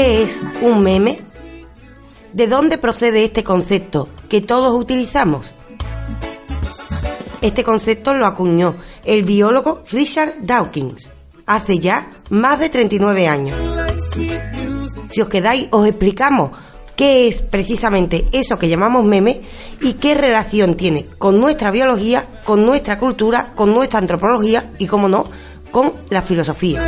¿Qué es un meme? ¿De dónde procede este concepto que todos utilizamos? Este concepto lo acuñó el biólogo Richard Dawkins hace ya más de 39 años. Si os quedáis, os explicamos qué es precisamente eso que llamamos meme y qué relación tiene con nuestra biología, con nuestra cultura, con nuestra antropología y, como no, con la filosofía.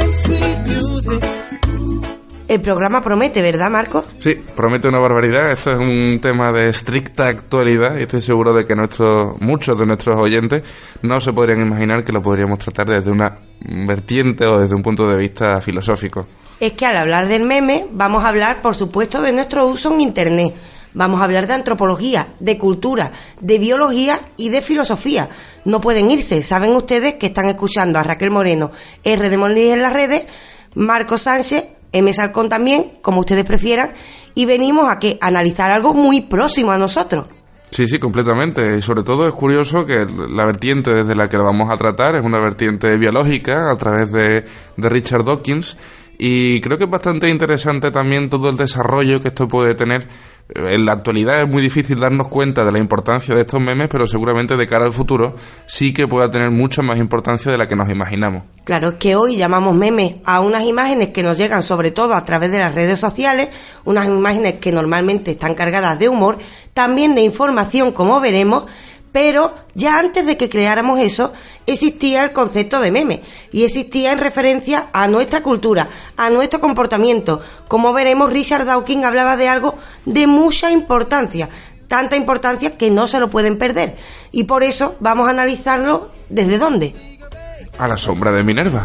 El programa promete, ¿verdad, Marcos? Sí, promete una barbaridad. Esto es un tema de estricta actualidad y estoy seguro de que nuestros, muchos de nuestros oyentes no se podrían imaginar que lo podríamos tratar desde una vertiente o desde un punto de vista filosófico. Es que al hablar del meme vamos a hablar, por supuesto, de nuestro uso en Internet. Vamos a hablar de antropología, de cultura, de biología y de filosofía. No pueden irse. Saben ustedes que están escuchando a Raquel Moreno, R de Molina en las redes, Marcos Sánchez, M. Salcón también, como ustedes prefieran, y venimos a que analizar algo muy próximo a nosotros. Sí, sí, completamente. Y sobre todo es curioso que la vertiente desde la que lo vamos a tratar es una vertiente biológica a través de, de Richard Dawkins y creo que es bastante interesante también todo el desarrollo que esto puede tener. En la actualidad es muy difícil darnos cuenta de la importancia de estos memes, pero seguramente de cara al futuro sí que pueda tener mucha más importancia de la que nos imaginamos. Claro, es que hoy llamamos memes a unas imágenes que nos llegan sobre todo a través de las redes sociales, unas imágenes que normalmente están cargadas de humor, también de información, como veremos, pero ya antes de que creáramos eso, existía el concepto de meme y existía en referencia a nuestra cultura, a nuestro comportamiento. Como veremos, Richard Dawkins hablaba de algo de mucha importancia, tanta importancia que no se lo pueden perder. Y por eso vamos a analizarlo desde dónde. A la sombra de Minerva.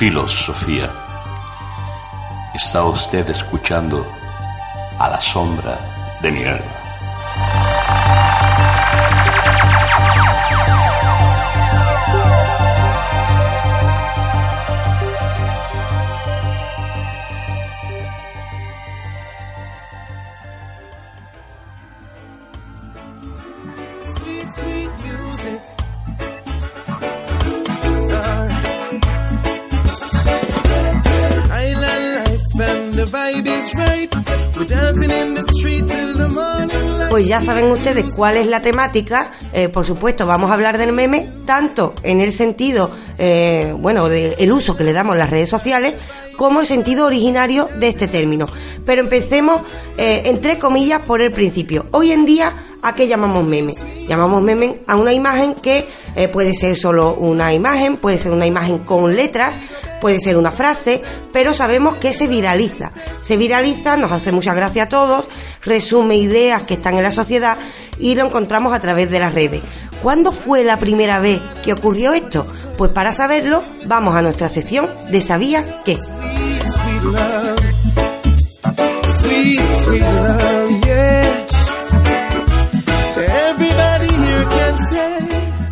filosofía. Está usted escuchando a la sombra de mi Pues ya saben ustedes cuál es la temática. Eh, por supuesto, vamos a hablar del meme, tanto en el sentido, eh, bueno, del uso que le damos las redes sociales, como el sentido originario de este término. Pero empecemos, eh, entre comillas, por el principio. Hoy en día, ¿a qué llamamos meme? Llamamos meme a una imagen que puede ser solo una imagen, puede ser una imagen con letras, puede ser una frase, pero sabemos que se viraliza. Se viraliza, nos hace mucha gracia a todos, resume ideas que están en la sociedad y lo encontramos a través de las redes. ¿Cuándo fue la primera vez que ocurrió esto? Pues para saberlo, vamos a nuestra sección de ¿Sabías qué?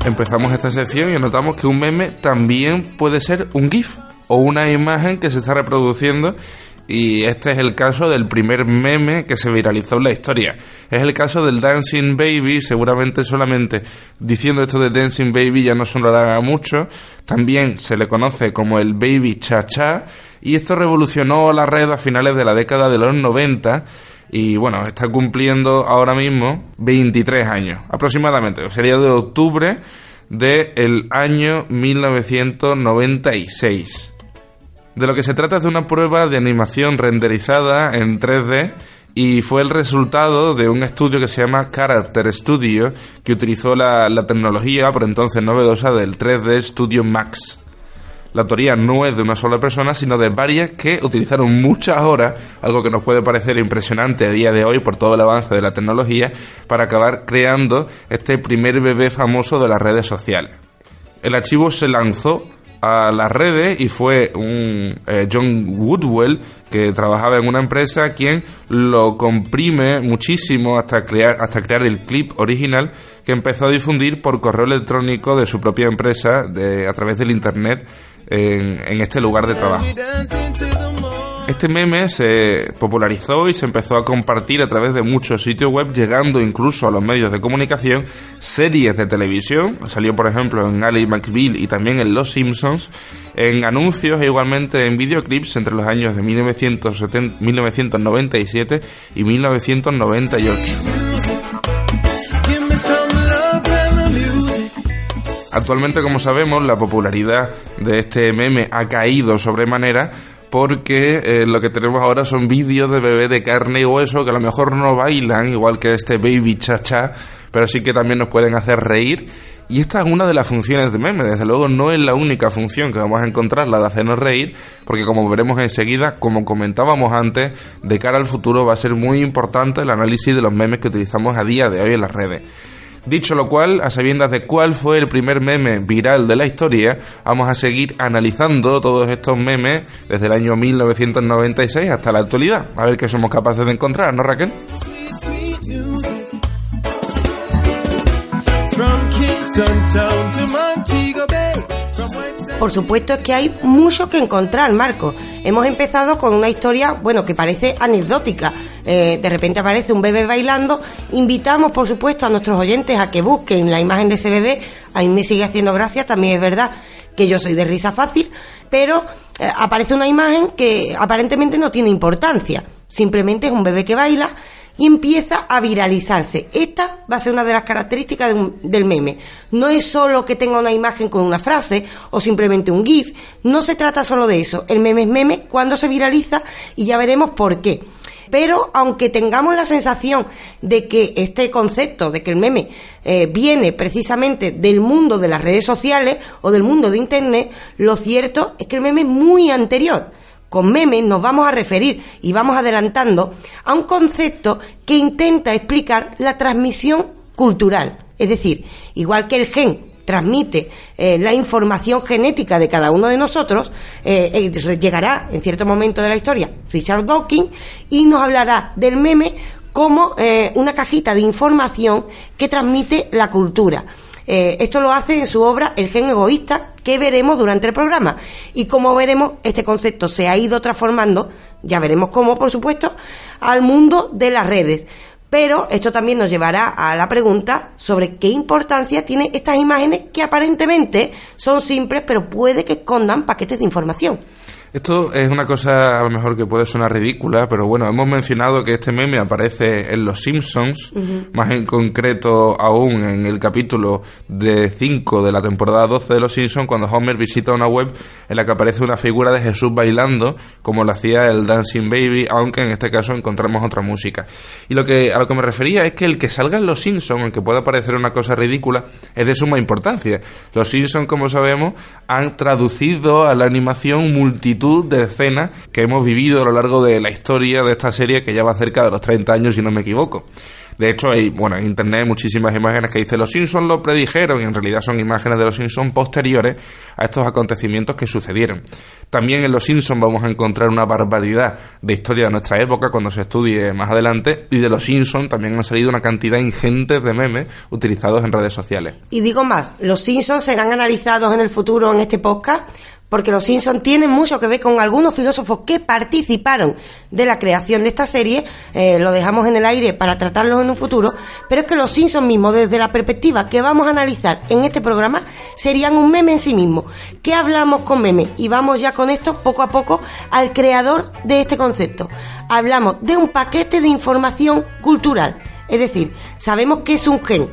Empezamos esta sección y notamos que un meme también puede ser un GIF o una imagen que se está reproduciendo y este es el caso del primer meme que se viralizó en la historia. Es el caso del Dancing Baby, seguramente solamente diciendo esto de Dancing Baby ya no sonará mucho. También se le conoce como el Baby Cha Cha y esto revolucionó la red a finales de la década de los 90 y bueno, está cumpliendo ahora mismo 23 años aproximadamente, sería de octubre del año 1996. De lo que se trata es de una prueba de animación renderizada en 3D y fue el resultado de un estudio que se llama Character Studio, que utilizó la, la tecnología por entonces novedosa del 3D Studio Max. La autoría no es de una sola persona, sino de varias que utilizaron muchas horas, algo que nos puede parecer impresionante a día de hoy por todo el avance de la tecnología, para acabar creando este primer bebé famoso de las redes sociales. El archivo se lanzó a las redes y fue un eh, John Woodwell que trabajaba en una empresa quien lo comprime muchísimo hasta crear hasta crear el clip original que empezó a difundir por correo electrónico de su propia empresa de, a través del internet en, en este lugar de trabajo. Este meme se popularizó y se empezó a compartir a través de muchos sitios web, llegando incluso a los medios de comunicación, series de televisión, salió por ejemplo en Ali McBeal y también en Los Simpsons, en anuncios e igualmente en videoclips entre los años de 1997 y 1998. Actualmente, como sabemos, la popularidad de este meme ha caído sobremanera porque eh, lo que tenemos ahora son vídeos de bebé de carne y hueso que a lo mejor no bailan igual que este baby cha-cha, pero sí que también nos pueden hacer reír. Y esta es una de las funciones de meme, desde luego no es la única función que vamos a encontrar, la de hacernos reír, porque como veremos enseguida, como comentábamos antes, de cara al futuro va a ser muy importante el análisis de los memes que utilizamos a día de hoy en las redes. Dicho lo cual, a sabiendas de cuál fue el primer meme viral de la historia, vamos a seguir analizando todos estos memes desde el año 1996 hasta la actualidad. A ver qué somos capaces de encontrar, ¿no, Raquel? Por supuesto es que hay mucho que encontrar, Marco. Hemos empezado con una historia, bueno, que parece anecdótica. Eh, de repente aparece un bebé bailando. Invitamos, por supuesto, a nuestros oyentes a que busquen la imagen de ese bebé. A mí me sigue haciendo gracia, también es verdad que yo soy de risa fácil, pero eh, aparece una imagen que aparentemente no tiene importancia. Simplemente es un bebé que baila y empieza a viralizarse. Esta va a ser una de las características del meme. No es solo que tenga una imagen con una frase o simplemente un GIF, no se trata solo de eso. El meme es meme cuando se viraliza y ya veremos por qué. Pero aunque tengamos la sensación de que este concepto, de que el meme eh, viene precisamente del mundo de las redes sociales o del mundo de Internet, lo cierto es que el meme es muy anterior con memes nos vamos a referir y vamos adelantando a un concepto que intenta explicar la transmisión cultural. Es decir, igual que el gen transmite eh, la información genética de cada uno de nosotros, eh, eh, llegará en cierto momento de la historia Richard Dawkins y nos hablará del meme como una cajita de información que transmite la cultura. esto lo hace en su obra El gen egoísta, que veremos durante el programa. Y como veremos, este concepto se ha ido transformando, ya veremos cómo, por supuesto, al mundo de las redes. Pero esto también nos llevará a la pregunta sobre qué importancia tienen estas imágenes que aparentemente son simples, pero puede que escondan paquetes de información. Esto es una cosa a lo mejor que puede sonar ridícula, pero bueno, hemos mencionado que este meme aparece en Los Simpsons, más en concreto aún en el capítulo de 5 de la temporada 12 de Los Simpsons, cuando Homer visita una web en la que aparece una figura de Jesús bailando, como lo hacía el Dancing Baby, aunque en este caso encontramos otra música. Y lo que a lo que me refería es que el que salga en Los Simpsons, aunque pueda parecer una cosa ridícula, es de suma importancia. Los Simpsons, como sabemos, han traducido a la animación multitud de escenas que hemos vivido a lo largo de la historia de esta serie que ya va cerca de los 30 años, si no me equivoco. De hecho, hay, bueno, en internet hay muchísimas imágenes que dicen los Simpsons lo predijeron y en realidad son imágenes de los Simpsons posteriores a estos acontecimientos que sucedieron. También en los Simpsons vamos a encontrar una barbaridad de historia de nuestra época cuando se estudie más adelante y de los Simpsons también han salido una cantidad ingente de memes utilizados en redes sociales. Y digo más, los Simpsons serán analizados en el futuro en este podcast porque los Simpsons tienen mucho que ver con algunos filósofos que participaron de la creación de esta serie, eh, lo dejamos en el aire para tratarlos en un futuro, pero es que los Simpsons mismos, desde la perspectiva que vamos a analizar en este programa, serían un meme en sí mismo. ¿Qué hablamos con meme? Y vamos ya con esto poco a poco al creador de este concepto. Hablamos de un paquete de información cultural, es decir, sabemos que es un gen,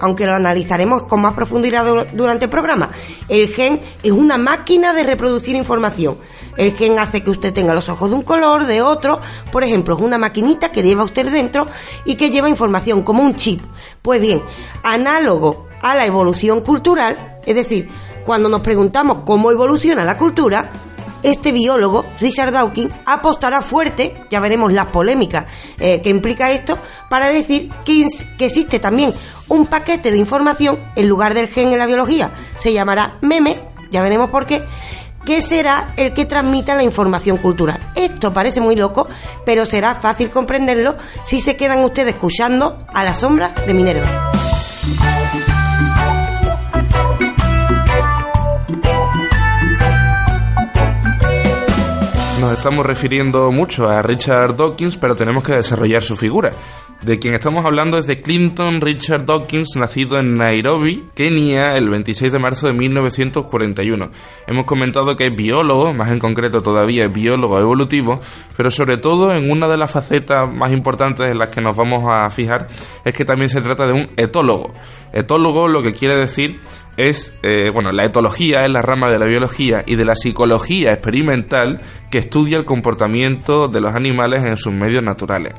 aunque lo analizaremos con más profundidad durante el programa. El gen es una máquina de reproducir información. El gen hace que usted tenga los ojos de un color, de otro. Por ejemplo, es una maquinita que lleva usted dentro y que lleva información como un chip. Pues bien, análogo a la evolución cultural, es decir, cuando nos preguntamos cómo evoluciona la cultura, este biólogo, Richard Dawkins, apostará fuerte, ya veremos las polémicas eh, que implica esto, para decir que, que existe también un paquete de información en lugar del gen en la biología. Se llamará meme, ya veremos por qué, que será el que transmita la información cultural. Esto parece muy loco, pero será fácil comprenderlo si se quedan ustedes escuchando a la sombra de Minerva. Nos estamos refiriendo mucho a Richard Dawkins, pero tenemos que desarrollar su figura. De quien estamos hablando es de Clinton Richard Dawkins, nacido en Nairobi, Kenia, el 26 de marzo de 1941. Hemos comentado que es biólogo, más en concreto todavía es biólogo evolutivo, pero sobre todo en una de las facetas más importantes en las que nos vamos a fijar es que también se trata de un etólogo. Etólogo lo que quiere decir es, eh, bueno, la etología es la rama de la biología y de la psicología experimental que estudia el comportamiento de los animales en sus medios naturales.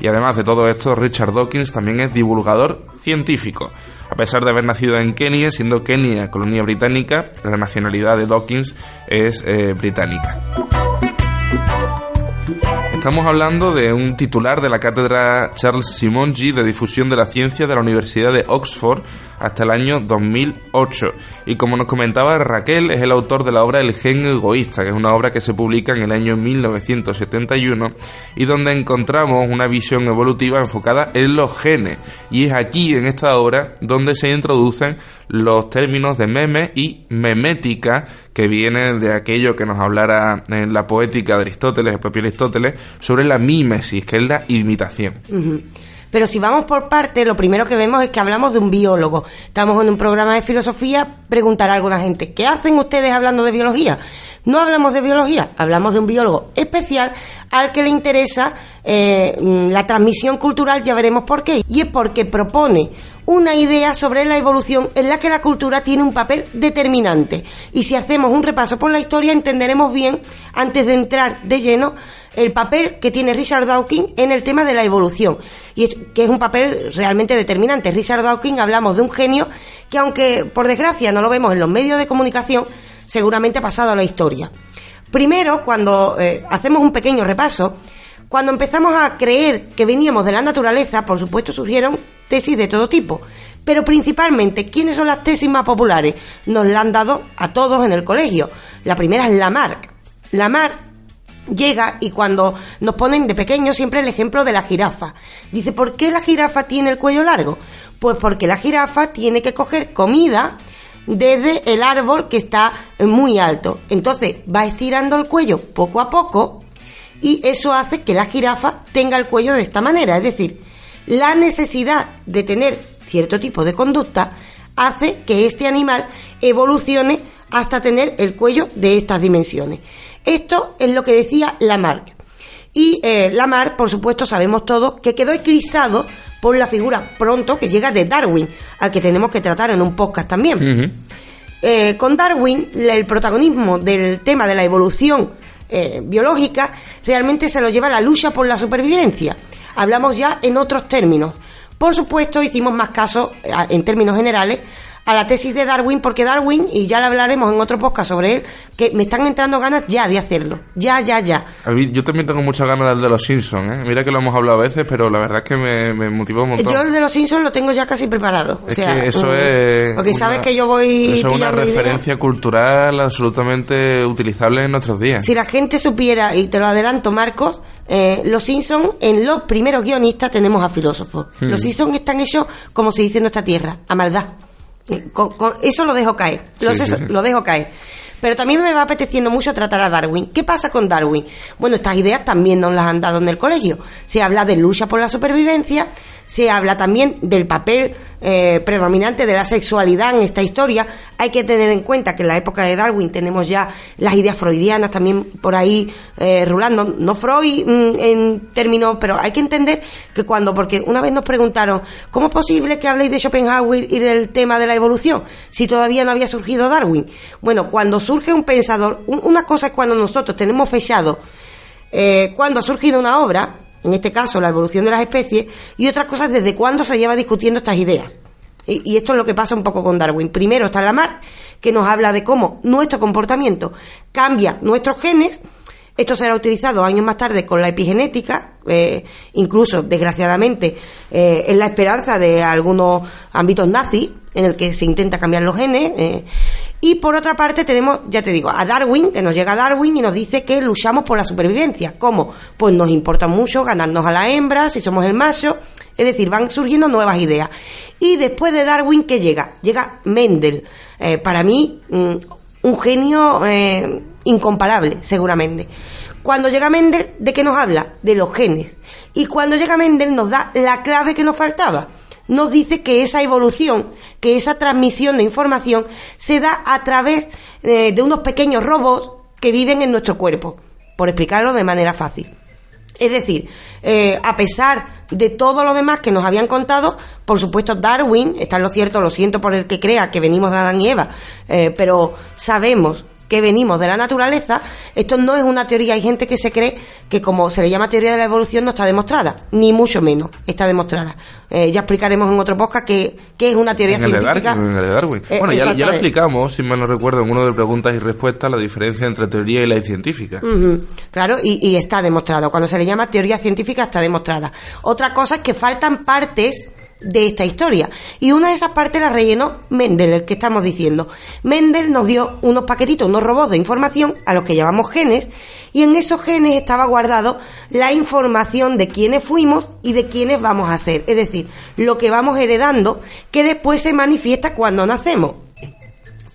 Y además de todo esto, Richard Dawkins también es divulgador científico. A pesar de haber nacido en Kenia, siendo Kenia colonia británica, la nacionalidad de Dawkins es eh, británica. Estamos hablando de un titular de la cátedra Charles Simonji de difusión de la ciencia de la Universidad de Oxford hasta el año 2008. Y como nos comentaba Raquel, es el autor de la obra El gen egoísta, que es una obra que se publica en el año 1971 y donde encontramos una visión evolutiva enfocada en los genes. Y es aquí, en esta obra, donde se introducen los términos de meme y memética, que vienen de aquello que nos hablara en la poética de Aristóteles, el propio Aristóteles, sobre la mímesis, que es la imitación. Pero si vamos por parte, lo primero que vemos es que hablamos de un biólogo. Estamos en un programa de filosofía, preguntará a alguna gente, ¿qué hacen ustedes hablando de biología? No hablamos de biología, hablamos de un biólogo especial al que le interesa eh, la transmisión cultural, ya veremos por qué. Y es porque propone una idea sobre la evolución en la que la cultura tiene un papel determinante. Y si hacemos un repaso por la historia, entenderemos bien, antes de entrar de lleno, el papel que tiene Richard Dawkins en el tema de la evolución, y que es un papel realmente determinante. Richard Dawkins hablamos de un genio que, aunque por desgracia no lo vemos en los medios de comunicación, seguramente ha pasado a la historia. Primero, cuando eh, hacemos un pequeño repaso, cuando empezamos a creer que veníamos de la naturaleza, por supuesto surgieron tesis de todo tipo, pero principalmente, ¿quiénes son las tesis más populares? Nos la han dado a todos en el colegio. La primera es Lamarck. Lamarck llega y cuando nos ponen de pequeño siempre el ejemplo de la jirafa. Dice, ¿por qué la jirafa tiene el cuello largo? Pues porque la jirafa tiene que coger comida desde el árbol que está muy alto. Entonces va estirando el cuello poco a poco y eso hace que la jirafa tenga el cuello de esta manera. Es decir, la necesidad de tener cierto tipo de conducta hace que este animal evolucione hasta tener el cuello de estas dimensiones. Esto es lo que decía Lamarck. Y eh, Lamarck, por supuesto, sabemos todos que quedó eclipsado por la figura pronto que llega de Darwin, al que tenemos que tratar en un podcast también. Eh, con Darwin, el protagonismo del tema de la evolución eh, biológica realmente se lo lleva la lucha por la supervivencia. Hablamos ya en otros términos. Por supuesto, hicimos más caso, en términos generales, a la tesis de Darwin, porque Darwin, y ya le hablaremos en otro podcast sobre él, que me están entrando ganas ya de hacerlo. Ya, ya, ya. yo también tengo muchas ganas del de los Simpsons, ¿eh? Mira que lo hemos hablado a veces, pero la verdad es que me, me motivó un montón. Yo el de los Simpsons lo tengo ya casi preparado. Es que eso es... Porque sabes que yo voy... Eso es una referencia cultural absolutamente utilizable en nuestros días. Si la gente supiera, y te lo adelanto, Marcos, eh, los Simpsons, en los primeros guionistas tenemos a filósofos. Hmm. Los Simpsons están hechos, como se dice en nuestra tierra, a maldad eso lo dejo caer. Lo, dejo caer. Pero también me va apeteciendo mucho tratar a Darwin. ¿Qué pasa con Darwin? Bueno, estas ideas también nos las han dado en el colegio. Se habla de lucha por la supervivencia, se habla también del papel eh, predominante de la sexualidad en esta historia. Hay que tener en cuenta que en la época de Darwin tenemos ya las ideas freudianas también por ahí eh, rulando. No Freud mm, en términos, pero hay que entender que cuando, porque una vez nos preguntaron, ¿cómo es posible que habléis de Schopenhauer y del tema de la evolución si todavía no había surgido Darwin? Bueno, cuando surge un pensador, una cosa es cuando nosotros tenemos fechado eh, cuando ha surgido una obra, en este caso la evolución de las especies, y otras cosas desde cuándo se lleva discutiendo estas ideas. Y, esto es lo que pasa un poco con Darwin. Primero está Lamarck, que nos habla de cómo nuestro comportamiento cambia nuestros genes. Esto será utilizado años más tarde con la epigenética, eh, incluso, desgraciadamente, eh, en la esperanza de algunos ámbitos nazis, en el que se intenta cambiar los genes. Eh, y por otra parte tenemos, ya te digo, a Darwin, que nos llega a Darwin y nos dice que luchamos por la supervivencia. ¿Cómo? Pues nos importa mucho ganarnos a la hembra, si somos el macho. Es decir, van surgiendo nuevas ideas. Y después de Darwin, ¿qué llega? Llega Mendel. Eh, para mí, mm, un genio incomparable, seguramente. Cuando llega Mendel, ¿de qué nos habla? De los genes. Y cuando llega Mendel nos da la clave que nos faltaba nos dice que esa evolución, que esa transmisión de información se da a través eh, de unos pequeños robots que viven en nuestro cuerpo, por explicarlo de manera fácil. Es decir, eh, a pesar de todo lo demás que nos habían contado, por supuesto Darwin, está en lo cierto, lo siento por el que crea que venimos de Adán y Eva, eh, pero sabemos que venimos de la naturaleza, esto no es una teoría. Hay gente que se cree que como se le llama teoría de la evolución no está demostrada, ni mucho menos está demostrada. Eh, ya explicaremos en otro podcast qué, es una teoría científica. en el de Darwin. Eh, bueno, ya, lo explicamos, si mal no recuerdo, en uno de preguntas y respuestas, la diferencia entre teoría y la científica. Claro, y, y está demostrado. Cuando se le llama teoría científica está demostrada. Otra cosa es que faltan partes de esta historia. Y una de esas partes la rellenó Mendel, el que estamos diciendo. Mendel nos dio unos paquetitos, unos robots de información a los que llamamos genes, y en esos genes estaba guardado la información de quiénes fuimos y de quiénes vamos a ser. Es decir, lo que vamos heredando que después se manifiesta cuando nacemos.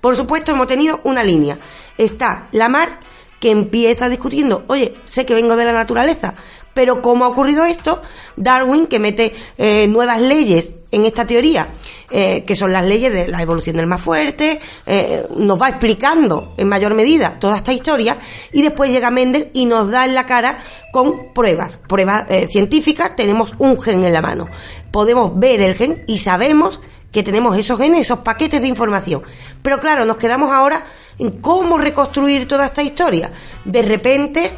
Por supuesto, hemos tenido una línea. Está la mar que empieza discutiendo, oye, sé que vengo de la naturaleza, pero ¿cómo ha ocurrido esto? Darwin, que mete eh, nuevas leyes en esta teoría, eh, que son las leyes de la evolución del más fuerte, eh, nos va explicando en mayor medida toda esta historia, y después llega Mendel y nos da en la cara con pruebas, pruebas científicas, tenemos un gen en la mano. Podemos ver el gen y sabemos que tenemos esos genes, esos paquetes de información. Pero claro, nos quedamos ahora en cómo reconstruir toda esta historia. De repente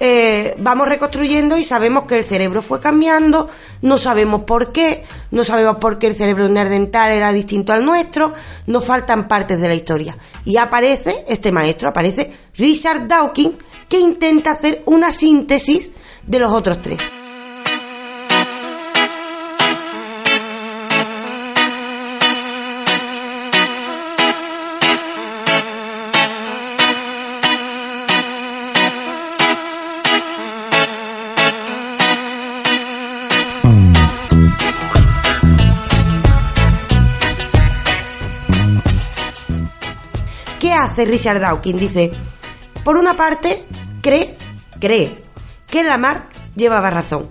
eh, vamos reconstruyendo y sabemos que el cerebro fue cambiando, no sabemos por qué, no sabemos por qué el cerebro neandertal era distinto al nuestro, nos faltan partes de la historia. Y aparece este maestro, aparece Richard Dawkins, que intenta hacer una síntesis de los otros tres. Hace Richard Dawkins? Dice, por una parte, cree, cree que Lamarck llevaba razón,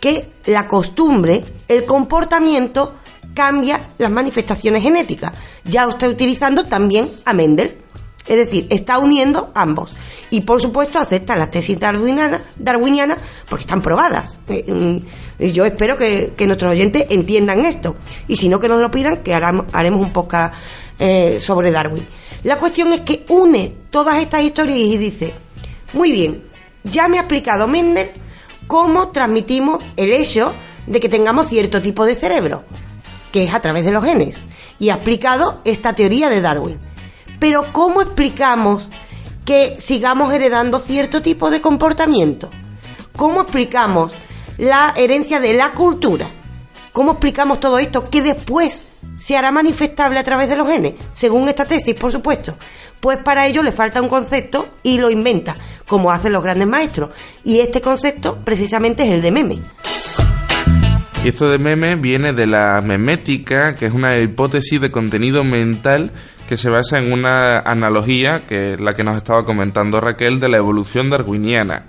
que la costumbre, el comportamiento cambia las manifestaciones genéticas. Ya está utilizando también a Mendel. Es decir, está uniendo ambos. Y por supuesto acepta las tesis darwinianas, porque están probadas. Eh, mm, yo espero que, nuestros oyentes entiendan esto. Y si no, que nos lo pidan, que haremos un podcast eh, sobre Darwin. La cuestión es que une todas estas historias y dice, muy bien, ya me ha explicado Mendel cómo transmitimos el hecho de que tengamos cierto tipo de cerebro, que es a través de los genes, y ha explicado esta teoría de Darwin. Pero ¿cómo explicamos que sigamos heredando cierto tipo de comportamiento? ¿Cómo explicamos la herencia de la cultura? ¿Cómo explicamos todo esto que después se hará manifestable a través de los genes, según esta tesis, por supuesto. Pues para ello le falta un concepto y lo inventa, como hacen los grandes maestros. Y este concepto precisamente es el de meme. Y esto de meme viene de la memética, que es una hipótesis de contenido mental que se basa en una analogía que es la que nos estaba comentando Raquel de la evolución darwiniana.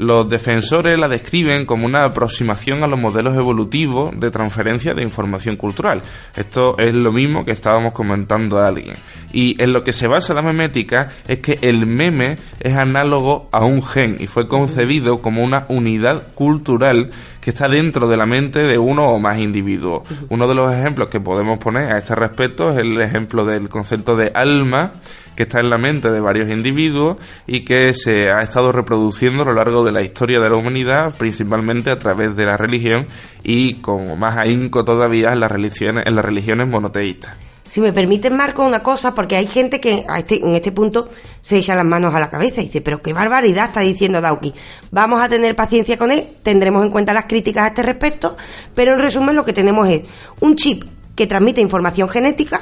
Los defensores la describen como una aproximación a los modelos evolutivos de transferencia de información cultural. Esto es lo mismo que estábamos comentando a alguien. Y en lo que se basa la memética es que el meme es análogo a un gen y fue concebido como una unidad cultural que está dentro de la mente de uno o más individuos. Uno de los ejemplos que podemos poner a este respecto es el ejemplo del concepto de alma que está en la mente de varios individuos y que se ha estado reproduciendo a lo largo de la historia de la humanidad, principalmente a través de la religión y con más ahínco todavía en las religiones, en las religiones monoteístas. Si me permiten, Marco, una cosa, porque hay gente que este, en este punto se echa las manos a la cabeza y dice, pero qué barbaridad está diciendo Dauki. Vamos a tener paciencia con él, tendremos en cuenta las críticas a este respecto, pero en resumen lo que tenemos es un chip que transmite información genética,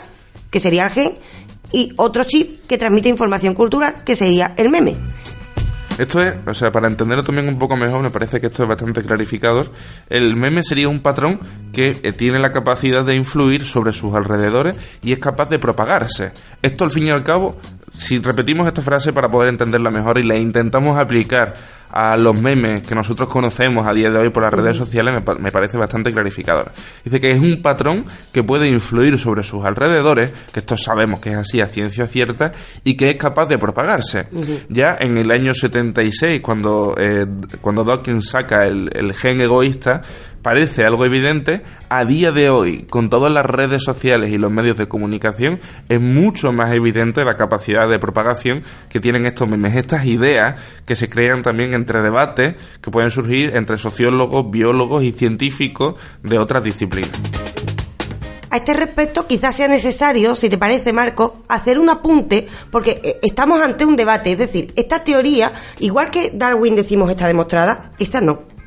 que sería el gen, y otro chip que transmite información cultural, que sería el meme. Esto es, o sea, para entenderlo también un poco mejor, me parece que esto es bastante clarificado. El meme sería un patrón que eh, tiene la capacidad de influir sobre sus alrededores y es capaz de propagarse. Esto, al fin y al cabo, si repetimos esta frase para poder entenderla mejor y la intentamos aplicar a los memes que nosotros conocemos a día de hoy por las redes sociales me, parece bastante clarificador. Dice que es un patrón que puede influir sobre sus alrededores, que esto sabemos que es así a ciencia cierta, y que es capaz de propagarse. Ya en el año 76, cuando, eh, cuando Dawkins saca el, el gen egoísta, parece algo evidente, a día de hoy, con todas las redes sociales y los medios de comunicación, es mucho más evidente la capacidad de propagación que tienen estos memes, estas ideas que se crean también entre debates que pueden surgir entre sociólogos, biólogos y científicos de otras disciplinas. A este respecto, quizás sea necesario, si te parece, Marco, hacer un apunte, porque eh, estamos ante un debate. Es decir, esta teoría, igual que Darwin decimos está demostrada, esta no.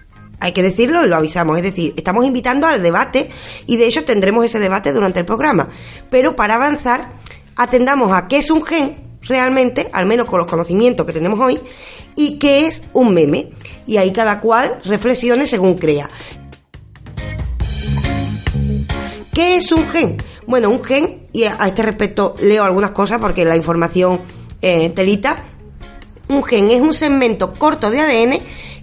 Hay que decirlo y lo avisamos. Es decir, estamos invitando al debate y de hecho tendremos ese debate durante el programa. Pero para avanzar, atendamos a qué es un gen realmente, al menos con los conocimientos que tenemos hoy, y qué es un meme. Y ahí cada cual reflexione según crea. ¿Qué es un gen? Bueno, un gen, y a este respecto leo algunas cosas porque la información eh, telita, un gen es un segmento corto de ADN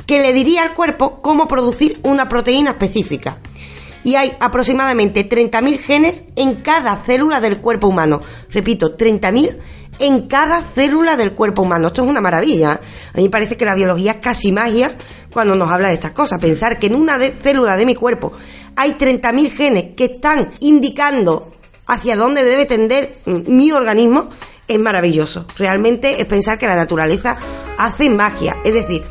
que le diría al cuerpo cómo producir una proteína específica. Y hay aproximadamente 30.000 genes en cada célula del cuerpo humano. Repito, 30.000 en cada célula del cuerpo humano. Esto es una maravilla. A mí me parece que la biología es casi magia cuando nos habla de estas cosas. Pensar que en una célula de mi cuerpo hay 30.000 genes que están indicando hacia dónde debe tender mi organismo es maravilloso. Realmente es pensar que la naturaleza hace magia. Es decir,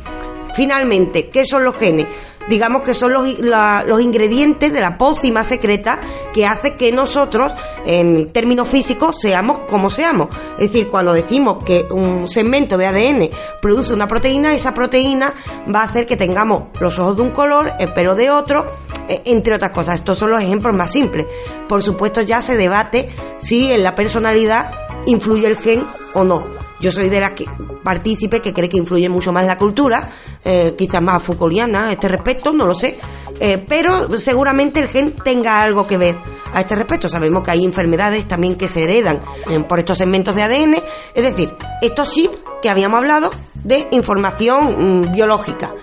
finalmente, ¿qué son los genes? digamos que son los, los ingredientes de la pócima secreta que hace que nosotros, en términos físicos, seamos como seamos. Es decir, cuando decimos que un segmento de ADN produce una proteína, esa proteína va a hacer que tengamos los ojos de un color, el pelo de otro, e, entre otras cosas. Estos son los ejemplos más simples. Por supuesto, ya se debate si en la personalidad influye el gen o no. Yo soy de las que partícipe que cree que influye mucho más la cultura, eh, quizás más Foucaultiana a este respecto, no lo sé, eh, pero seguramente el gen tenga algo que ver a este respecto. Sabemos que hay enfermedades también que se heredan eh, por estos segmentos de ADN, es decir, estos chips que habíamos hablado de información mm, biológica.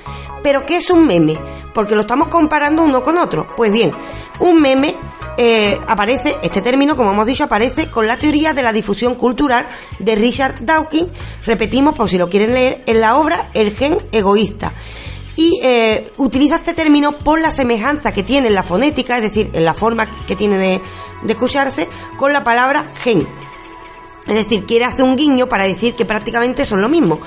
Pero ¿qué es un meme? Porque lo estamos comparando uno con otro. Pues bien, un meme eh, aparece, este término, como hemos dicho, aparece con la teoría de la difusión cultural de Richard Dawkins, repetimos por si lo quieren leer, en la obra El gen egoísta. Y eh, utiliza este término por la semejanza que tiene en la fonética, es decir, en la forma que tiene de, de escucharse, con la palabra gen. Es decir, quiere hacer un guiño para decir que prácticamente son lo mismo.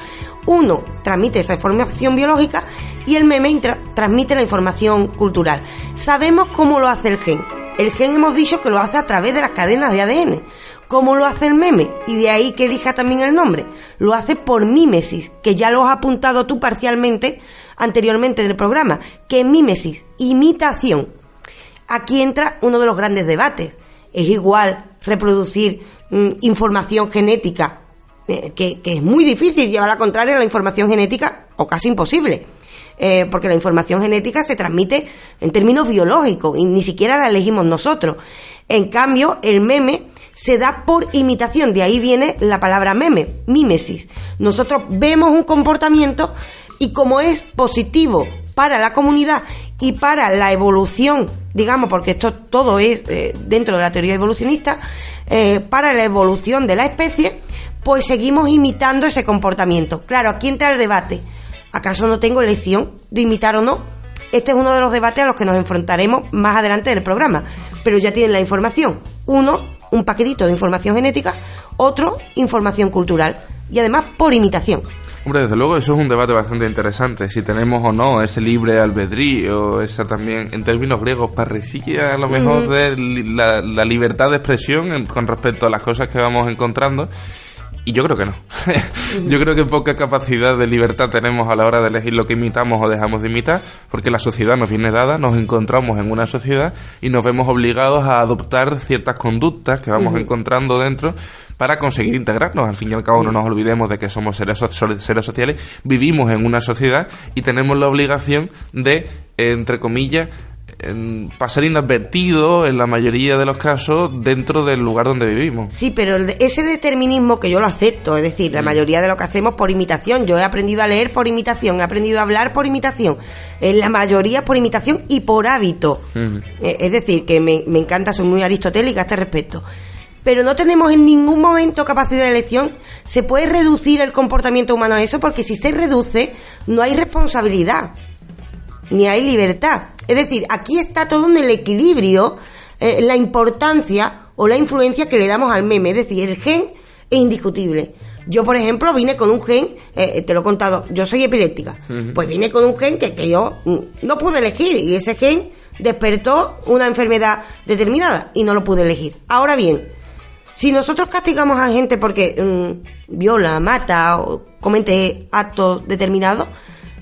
Uno transmite esa información biológica y el meme transmite la información cultural. Sabemos cómo lo hace el gen el gen hemos dicho que lo hace a través de las cadenas de ADN. ¿Cómo lo hace el meme? Y de ahí que elija también el nombre. Lo hace por mímesis, que ya lo has apuntado tú parcialmente anteriormente en el programa. que es mímesis? Imitación. Aquí entra uno de los grandes debates. ¿Es igual reproducir mm, información genética, eh, que, es muy difícil llevar la contraria a la información genética, o casi imposible? Eh, porque la información genética se transmite en términos biológicos y ni siquiera la elegimos nosotros. En cambio, el meme se da por imitación, de ahí viene la palabra meme, mímesis. Nosotros vemos un comportamiento y como es positivo para la comunidad y para la evolución, digamos, porque esto todo es eh, dentro de la teoría evolucionista, eh, para la evolución de la especie, pues seguimos imitando ese comportamiento. Claro, aquí entra el debate. ¿Acaso no tengo elección de imitar o no? Este es uno de los debates a los que nos enfrentaremos más adelante en el programa, pero ya tienen la información. Uno, un paquetito de información genética, otro, información cultural y además por imitación. Hombre, desde luego eso es un debate bastante interesante, si tenemos o no ese libre albedrío, esa también, en términos griegos, parresía a lo mejor de la, la libertad de expresión con respecto a las cosas que vamos encontrando. Y yo creo que no. yo creo que poca capacidad de libertad tenemos a la hora de elegir lo que imitamos o dejamos de imitar, porque la sociedad nos viene dada, nos encontramos en una sociedad y nos vemos obligados a adoptar ciertas conductas que vamos encontrando dentro para conseguir integrarnos. Al fin y al cabo, no nos olvidemos de que somos seres, seres sociales, vivimos en una sociedad y tenemos la obligación de, entre comillas, pasar inadvertido en la mayoría de los casos dentro del lugar donde vivimos. Sí, pero ese determinismo que yo lo acepto, es decir, la mm. mayoría de lo que hacemos por imitación, yo he aprendido a leer por imitación, he aprendido a hablar por imitación, en la mayoría por imitación y por hábito. Eh, es decir, que me, me encanta, soy muy aristotélica a este respecto pero no tenemos en ningún momento capacidad de elección, se puede reducir el comportamiento humano a eso, porque si se reduce, no hay responsabilidad, ni hay libertad. Es decir, aquí está todo en el equilibrio, eh, la importancia o la influencia que le damos al meme. Es decir, el gen es indiscutible. Yo, por ejemplo, vine con un gen, eh, te lo he contado, yo soy epiléptica, pues vine con un gen que, que yo mm, no pude elegir y ese gen despertó una enfermedad determinada y no lo pude elegir. Ahora bien, si nosotros castigamos a gente porque mm, viola, mata o comete actos determinados,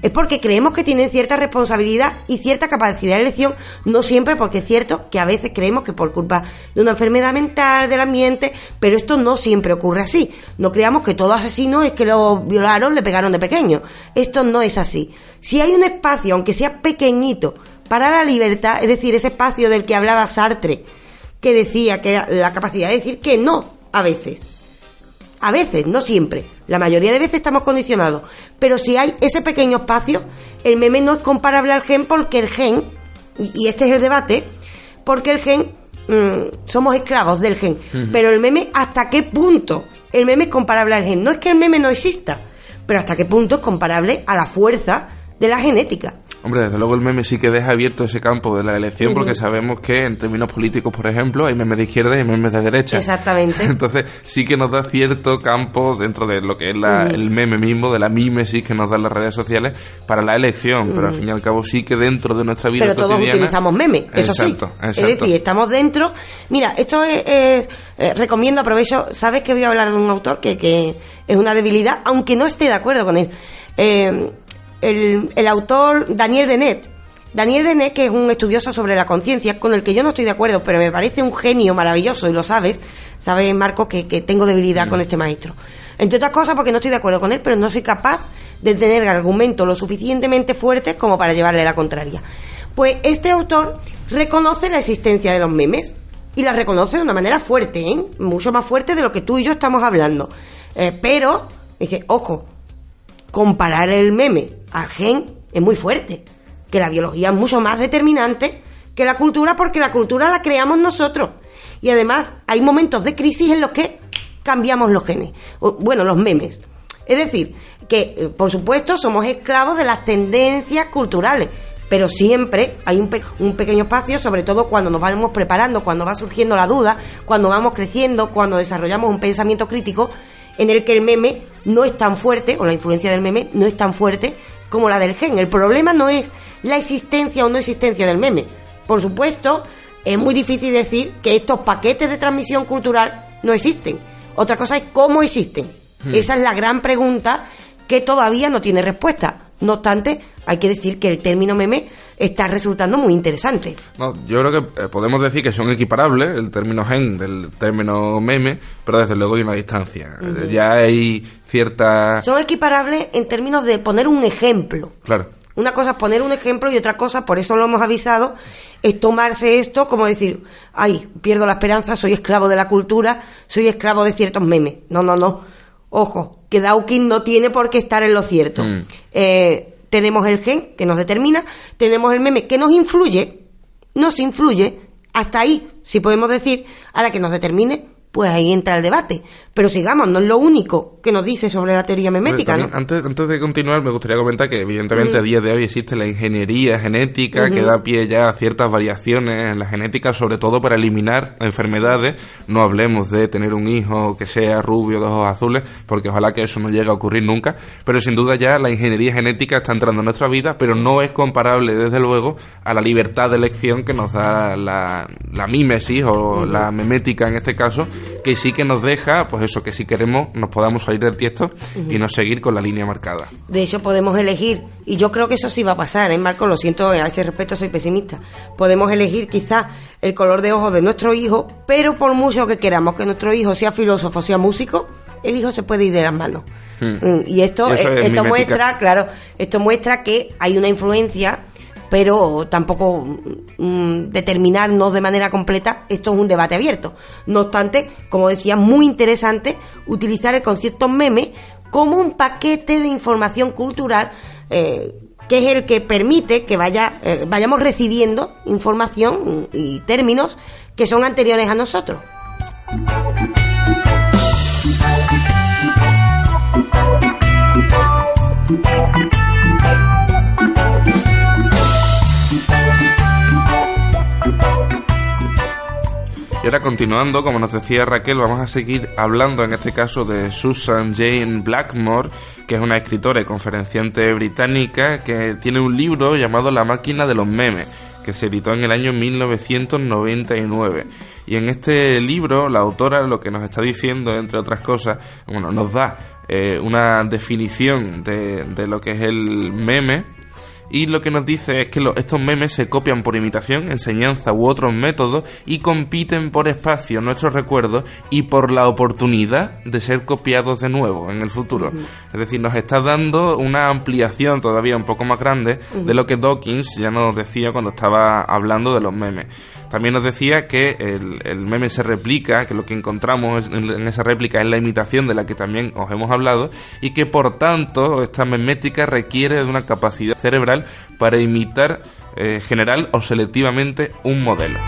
es porque creemos que tienen cierta responsabilidad y cierta capacidad de elección, no siempre porque es cierto que a veces creemos que por culpa de una enfermedad mental, del ambiente, pero esto no siempre ocurre así. No creamos que todo asesino es que lo violaron, le pegaron de pequeño. Esto no es así. Si hay un espacio, aunque sea pequeñito, para la libertad, es decir, ese espacio del que hablaba Sartre, que decía que era la capacidad de decir que no a veces. A veces, no siempre la mayoría de veces estamos condicionados. Pero si hay ese pequeño espacio, el meme no es comparable al gen porque el gen, y, este es el debate, porque el gen, mm, somos esclavos del gen. Pero el meme, ¿hasta qué punto el meme es comparable al gen? No es que el meme no exista, pero hasta qué punto es comparable a la fuerza de la genética. Hombre, desde luego el meme sí que deja abierto ese campo de la elección porque sabemos que en términos políticos, por ejemplo, hay memes de izquierda y memes de derecha. Exactamente. Entonces sí que nos da cierto campo dentro de lo que es el meme mismo, de la mímesis que nos dan las redes sociales para la elección, pero al fin y al cabo sí que dentro de nuestra vida pero todos utilizamos memes, eso sí. Es decir, estamos dentro... Mira, esto es... Eh, recomiendo, aprovecho, sabes que voy a hablar de un autor que, que es una debilidad, aunque no esté de acuerdo con él. Eh, el, autor Daniel Dennett. Daniel Dennett, que es un estudioso sobre la conciencia, con el que yo no estoy de acuerdo, pero me parece un genio maravilloso, y lo sabes, sabes, Marco, que, tengo debilidad con este maestro. Entre otras cosas, porque no estoy de acuerdo con él, pero no soy capaz de tener argumentos lo suficientemente fuertes como para llevarle la contraria. Pues este autor reconoce la existencia de los memes y la reconoce de una manera fuerte, ¿eh? mucho más fuerte de lo que tú y yo estamos hablando. Eh, pero dice, ojo, comparar el meme al gen es muy fuerte, que la biología es mucho más determinante que la cultura porque la cultura la creamos nosotros. Y además hay momentos de crisis en los que cambiamos los genes, bueno, los memes. Es decir, que eh, por supuesto somos esclavos de las tendencias culturales, pero siempre hay un, un, pequeño espacio, sobre todo cuando nos vamos preparando, cuando va surgiendo la duda, cuando vamos creciendo, cuando desarrollamos un pensamiento crítico, en el que el meme no es tan fuerte, o la influencia del meme no es tan fuerte como la del gen. El problema no es la existencia o no existencia del meme. Por supuesto, es muy difícil decir que estos paquetes de transmisión cultural no existen. Otra cosa es cómo existen. Hmm. Esa es la gran pregunta que todavía no tiene respuesta. No obstante, hay que decir que el término meme está resultando muy interesante. No, yo creo que eh, podemos decir que son equiparables el término gen del término meme, pero desde luego hay una distancia. Ya hay cierta... Son equiparables en términos de poner un ejemplo. Claro. Una cosa es poner un ejemplo y otra cosa, por eso lo hemos avisado, es tomarse esto como decir, ay, pierdo la esperanza, soy esclavo de la cultura, soy esclavo de ciertos memes. No, no, no. Ojo, que Dawkins no tiene por qué estar en lo cierto. Mm. Eh, tenemos el gen que nos determina, tenemos el meme que nos influye, nos influye, hasta ahí, si podemos decir, a la que nos determine, pues ahí entra el debate. Pero sigamos, no es lo único que nos dice sobre la teoría memética, ¿no? antes, antes de continuar, me gustaría comentar que evidentemente a día de hoy existe la ingeniería genética que da pie ya a ciertas variaciones en la genética, sobre todo para eliminar enfermedades. No hablemos de tener un hijo que sea rubio, de ojos azules, porque ojalá que eso no llegue a ocurrir nunca. Pero sin duda ya la ingeniería genética está entrando en nuestra vida, pero no es comparable, desde luego, a la libertad de elección que nos da la, la mímesis o la memética en este caso, que sí que nos deja, pues eso, que si queremos nos podamos salir del tiesto y no seguir con la línea marcada. De hecho, podemos elegir, y yo creo que eso sí va a pasar, ¿eh, Marco? Lo siento, a ese respecto soy pesimista. Podemos elegir quizás el color de ojos de nuestro hijo, pero por mucho que queramos que nuestro hijo sea filósofo, sea músico, el hijo se puede ir de las manos. Hmm. Mm, Y esto, eh, es esto mimética. muestra, claro, esto muestra que hay una influencia, pero tampoco mm, determinarnos de manera completa, esto es un debate abierto. No obstante, como decía, muy interesante utilizar el concepto meme como un paquete de información cultural eh, que es el que permite que vaya, eh, vayamos recibiendo información y términos que son anteriores a nosotros. Y ahora continuando, como nos decía Raquel, vamos a seguir hablando en este caso de Susan Jane Blackmore, que es una escritora y conferenciante británica que tiene un libro llamado La máquina de los memes, que se editó en el año 1999. Y en este libro la autora lo que nos está diciendo, entre otras cosas, bueno, nos da eh, una definición de, de lo que es el meme, y lo que nos dice es que lo- estos memes se copian por imitación, enseñanza u otros métodos y compiten por espacio nuestros recuerdos y por la oportunidad de ser copiados de nuevo en el futuro. Es decir, nos está dando una ampliación todavía un poco más grande de lo que Dawkins ya nos decía cuando estaba hablando de los memes. También nos decía que el, meme se replica, que lo que encontramos en, esa réplica es la imitación de la que también os hemos hablado y que por tanto esta memética requiere de una capacidad cerebral para imitar eh, general o selectivamente un modelo.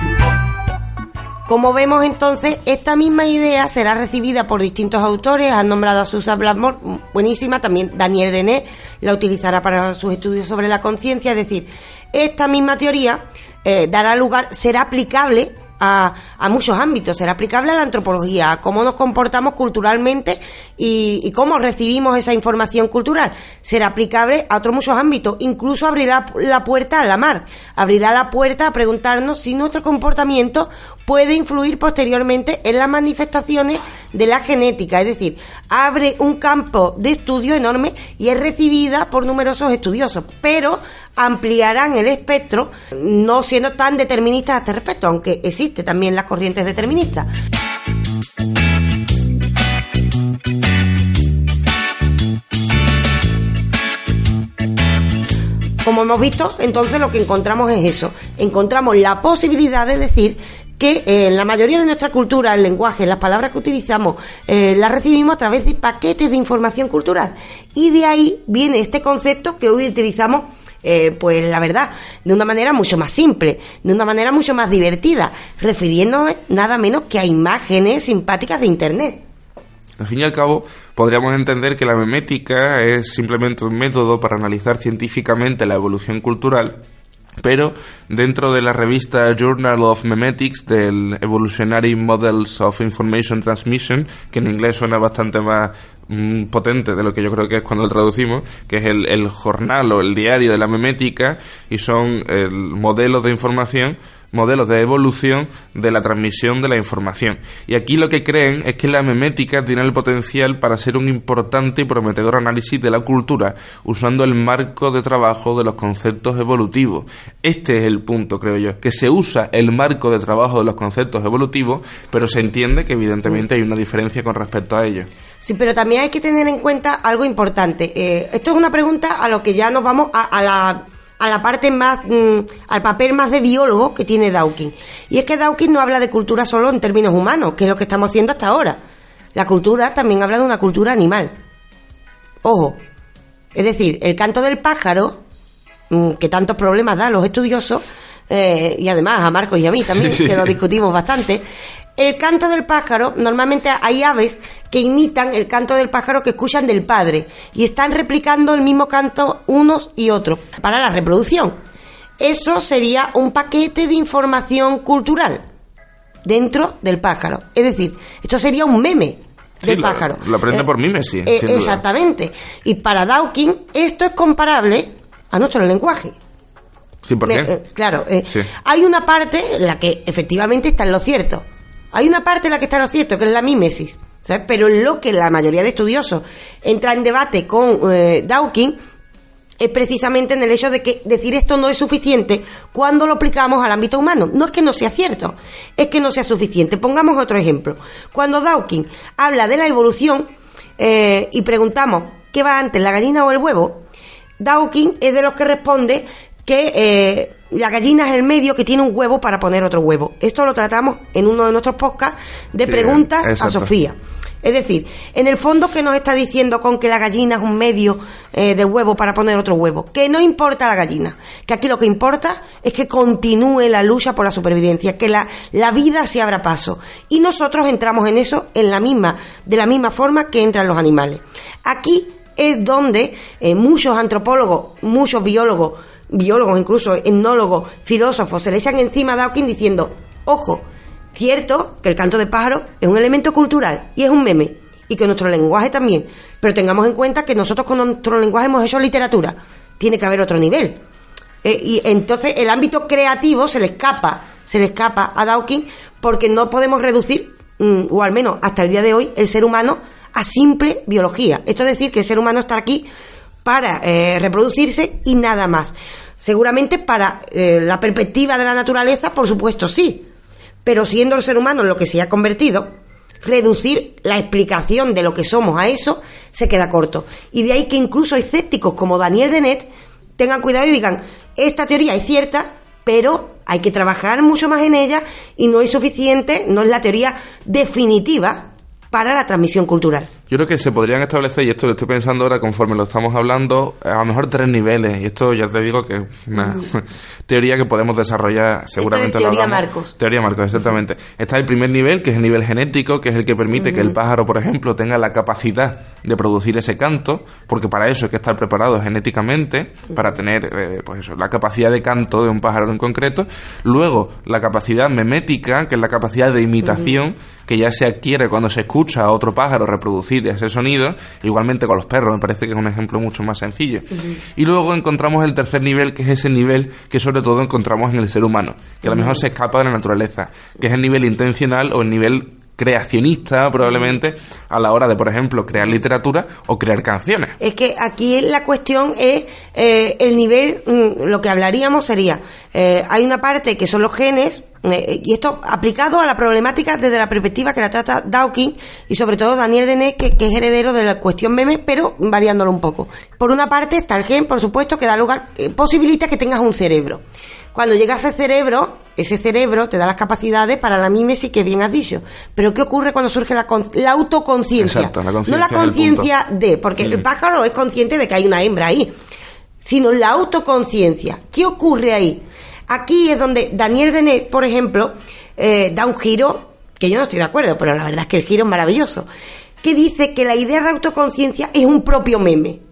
Como vemos entonces, esta misma idea será recibida por distintos autores. Han nombrado a Susan Blackmore, buenísima. También Daniel Denet la utilizará para sus estudios sobre la conciencia. Es decir, esta misma teoría eh, dará lugar, será aplicable a, a muchos ámbitos. Será aplicable a la antropología, a cómo nos comportamos culturalmente y, y cómo recibimos esa información cultural. Será aplicable a otros muchos ámbitos. Incluso abrirá la puerta a la mar. Abrirá la puerta a preguntarnos si nuestro comportamiento puede influir posteriormente en las manifestaciones de la genética. Es decir, abre un campo de estudio enorme y es recibida por numerosos estudiosos. Pero ampliarán el espectro, no siendo tan deterministas a este respecto, aunque existe también las corrientes deterministas. Como hemos visto, entonces lo que encontramos es eso. Encontramos la posibilidad de decir que eh, en la mayoría de nuestra cultura, el lenguaje, las palabras que utilizamos, eh, las recibimos a través de paquetes de información cultural. Y de ahí viene este concepto que hoy utilizamos, eh, pues la verdad, de una manera mucho más simple, de una manera mucho más divertida, refiriéndonos nada menos que a imágenes simpáticas de Internet. Al fin y al cabo, podríamos entender que la memética es simplemente un método para analizar científicamente la evolución cultural, pero dentro de la revista Journal of Memetics del Evolutionary Models of Information Transmission, que en inglés suena bastante más mm, potente de lo que yo creo que es cuando lo traducimos, que es el, el jornal o el diario de la memética, y son el modelos de información modelos de evolución de la transmisión de la información. Y aquí lo que creen es que la memética tiene el potencial para ser un importante y prometedor análisis de la cultura, usando el marco de trabajo de los conceptos evolutivos. Este es el punto, creo yo, que se usa el marco de trabajo de los conceptos evolutivos, pero se entiende que evidentemente hay una diferencia con respecto a ellos. Sí, pero también hay que tener en cuenta algo importante. Eh, esto es una pregunta a lo que ya nos vamos a la a la parte más, mm, al papel más de biólogo que tiene Dawkins. Y es que Dawkins no habla de cultura solo en términos humanos, que es lo que estamos haciendo hasta ahora. La cultura también habla de una cultura animal. Ojo. Es decir, el canto del pájaro, mm, que tantos problemas da a los estudiosos, eh, y además a Marcos y a mí también, que lo discutimos bastante, el canto del pájaro, normalmente hay aves que imitan el canto del pájaro que escuchan del padre y están replicando el mismo canto unos y otros para la reproducción. Eso sería un paquete de información cultural dentro del pájaro. Es decir, esto sería un meme del pájaro. Lo aprende por mimes, sí. Eh, exactamente. Y para Dawkins esto es comparable a nuestro lenguaje. 100%. Eh, claro, hay una parte en la que efectivamente está en lo cierto hay una parte en la que está lo cierto, que es la mímesis, ¿sabes? Pero lo que la mayoría de estudiosos entra en debate con eh, Dawkins es precisamente en el hecho de que decir esto no es suficiente cuando lo aplicamos al ámbito humano. No es que no sea cierto, es que no sea suficiente. Pongamos otro ejemplo. Cuando Dawkins habla de la evolución eh, y preguntamos qué va antes, la gallina o el huevo, Dawkins es de los que responde que eh, la gallina es el medio que tiene un huevo para poner otro huevo. Esto lo tratamos en uno de nuestros podcasts de preguntas a Sofía. Es decir, en el fondo, ¿qué nos está diciendo con que la gallina es un medio eh, de huevo para poner otro huevo? Que no importa la gallina, que aquí lo que importa es que continúe la lucha por la supervivencia, que la, la vida se abra paso. Y nosotros entramos en eso en la misma, de la misma forma que entran los animales. Aquí es donde eh, muchos antropólogos, muchos biólogos, biólogos, incluso etnólogos, filósofos, se le echan encima a Dawkins diciendo, ojo, cierto que el canto de pájaro es un elemento cultural y es un meme, y que nuestro lenguaje también, pero tengamos en cuenta que nosotros con nuestro lenguaje hemos hecho literatura, tiene que haber otro nivel. Eh, y entonces el ámbito creativo se le escapa, se le escapa a Dawkins porque no podemos reducir, mm, o al menos hasta el día de hoy, el ser humano a simple biología. Esto es decir, que el ser humano está aquí para eh, reproducirse y nada más. Seguramente para eh, la perspectiva de la naturaleza, por supuesto, sí. Pero siendo el ser humano en lo que se ha convertido, reducir la explicación de lo que somos a eso se queda corto. Y de ahí que incluso escépticos como Daniel Dennett tengan cuidado y digan, esta teoría es cierta, pero hay que trabajar mucho más en ella y no es suficiente, no es la teoría definitiva para la transmisión cultural. Yo creo que se podrían establecer, y esto lo estoy pensando ahora conforme lo estamos hablando, a lo mejor tres niveles. Y esto ya te digo que es una teoría que podemos desarrollar seguramente. teoría Marcos. Teoría Marcos, exactamente. Está el primer nivel, que es el nivel genético, que es el que permite que el pájaro, por ejemplo, tenga la capacidad de producir ese canto, porque para eso hay que estar preparado genéticamente, para tener eh, pues eso, la capacidad de canto de un pájaro en concreto. Luego, la capacidad memética, que es la capacidad de imitación, que ya se adquiere cuando se escucha a otro pájaro reproducir ese sonido, igualmente con los perros, me parece que es un ejemplo mucho más sencillo. Y luego encontramos el tercer nivel, que es ese nivel que sobre todo encontramos en el ser humano, que a lo mejor se escapa de la naturaleza, que es el nivel intencional o el nivel creacionista probablemente a la hora de, por ejemplo, crear literatura o crear canciones. Es que aquí la cuestión es eh, el nivel, mm, lo que hablaríamos sería, eh, hay una parte que son los genes, eh, y esto aplicado a la problemática desde la perspectiva que la trata Dawkins y sobre todo Daniel Dennett, que, es heredero de la cuestión meme, pero variándolo un poco. Por una parte está el gen, por supuesto, que da lugar, posibilita que tengas un cerebro. Cuando llegas a ese cerebro, ese cerebro te da las capacidades para la mímesis que bien has dicho. Pero ¿qué ocurre cuando surge la, la autoconciencia? no la conciencia de, porque el pájaro es consciente de que hay una hembra ahí, sino la autoconciencia. ¿Qué ocurre ahí? Aquí es donde Daniel Denet, por ejemplo, eh, da un giro, que yo no estoy de acuerdo, pero la verdad es que el giro es maravilloso, que dice que la idea de autoconciencia es un propio meme.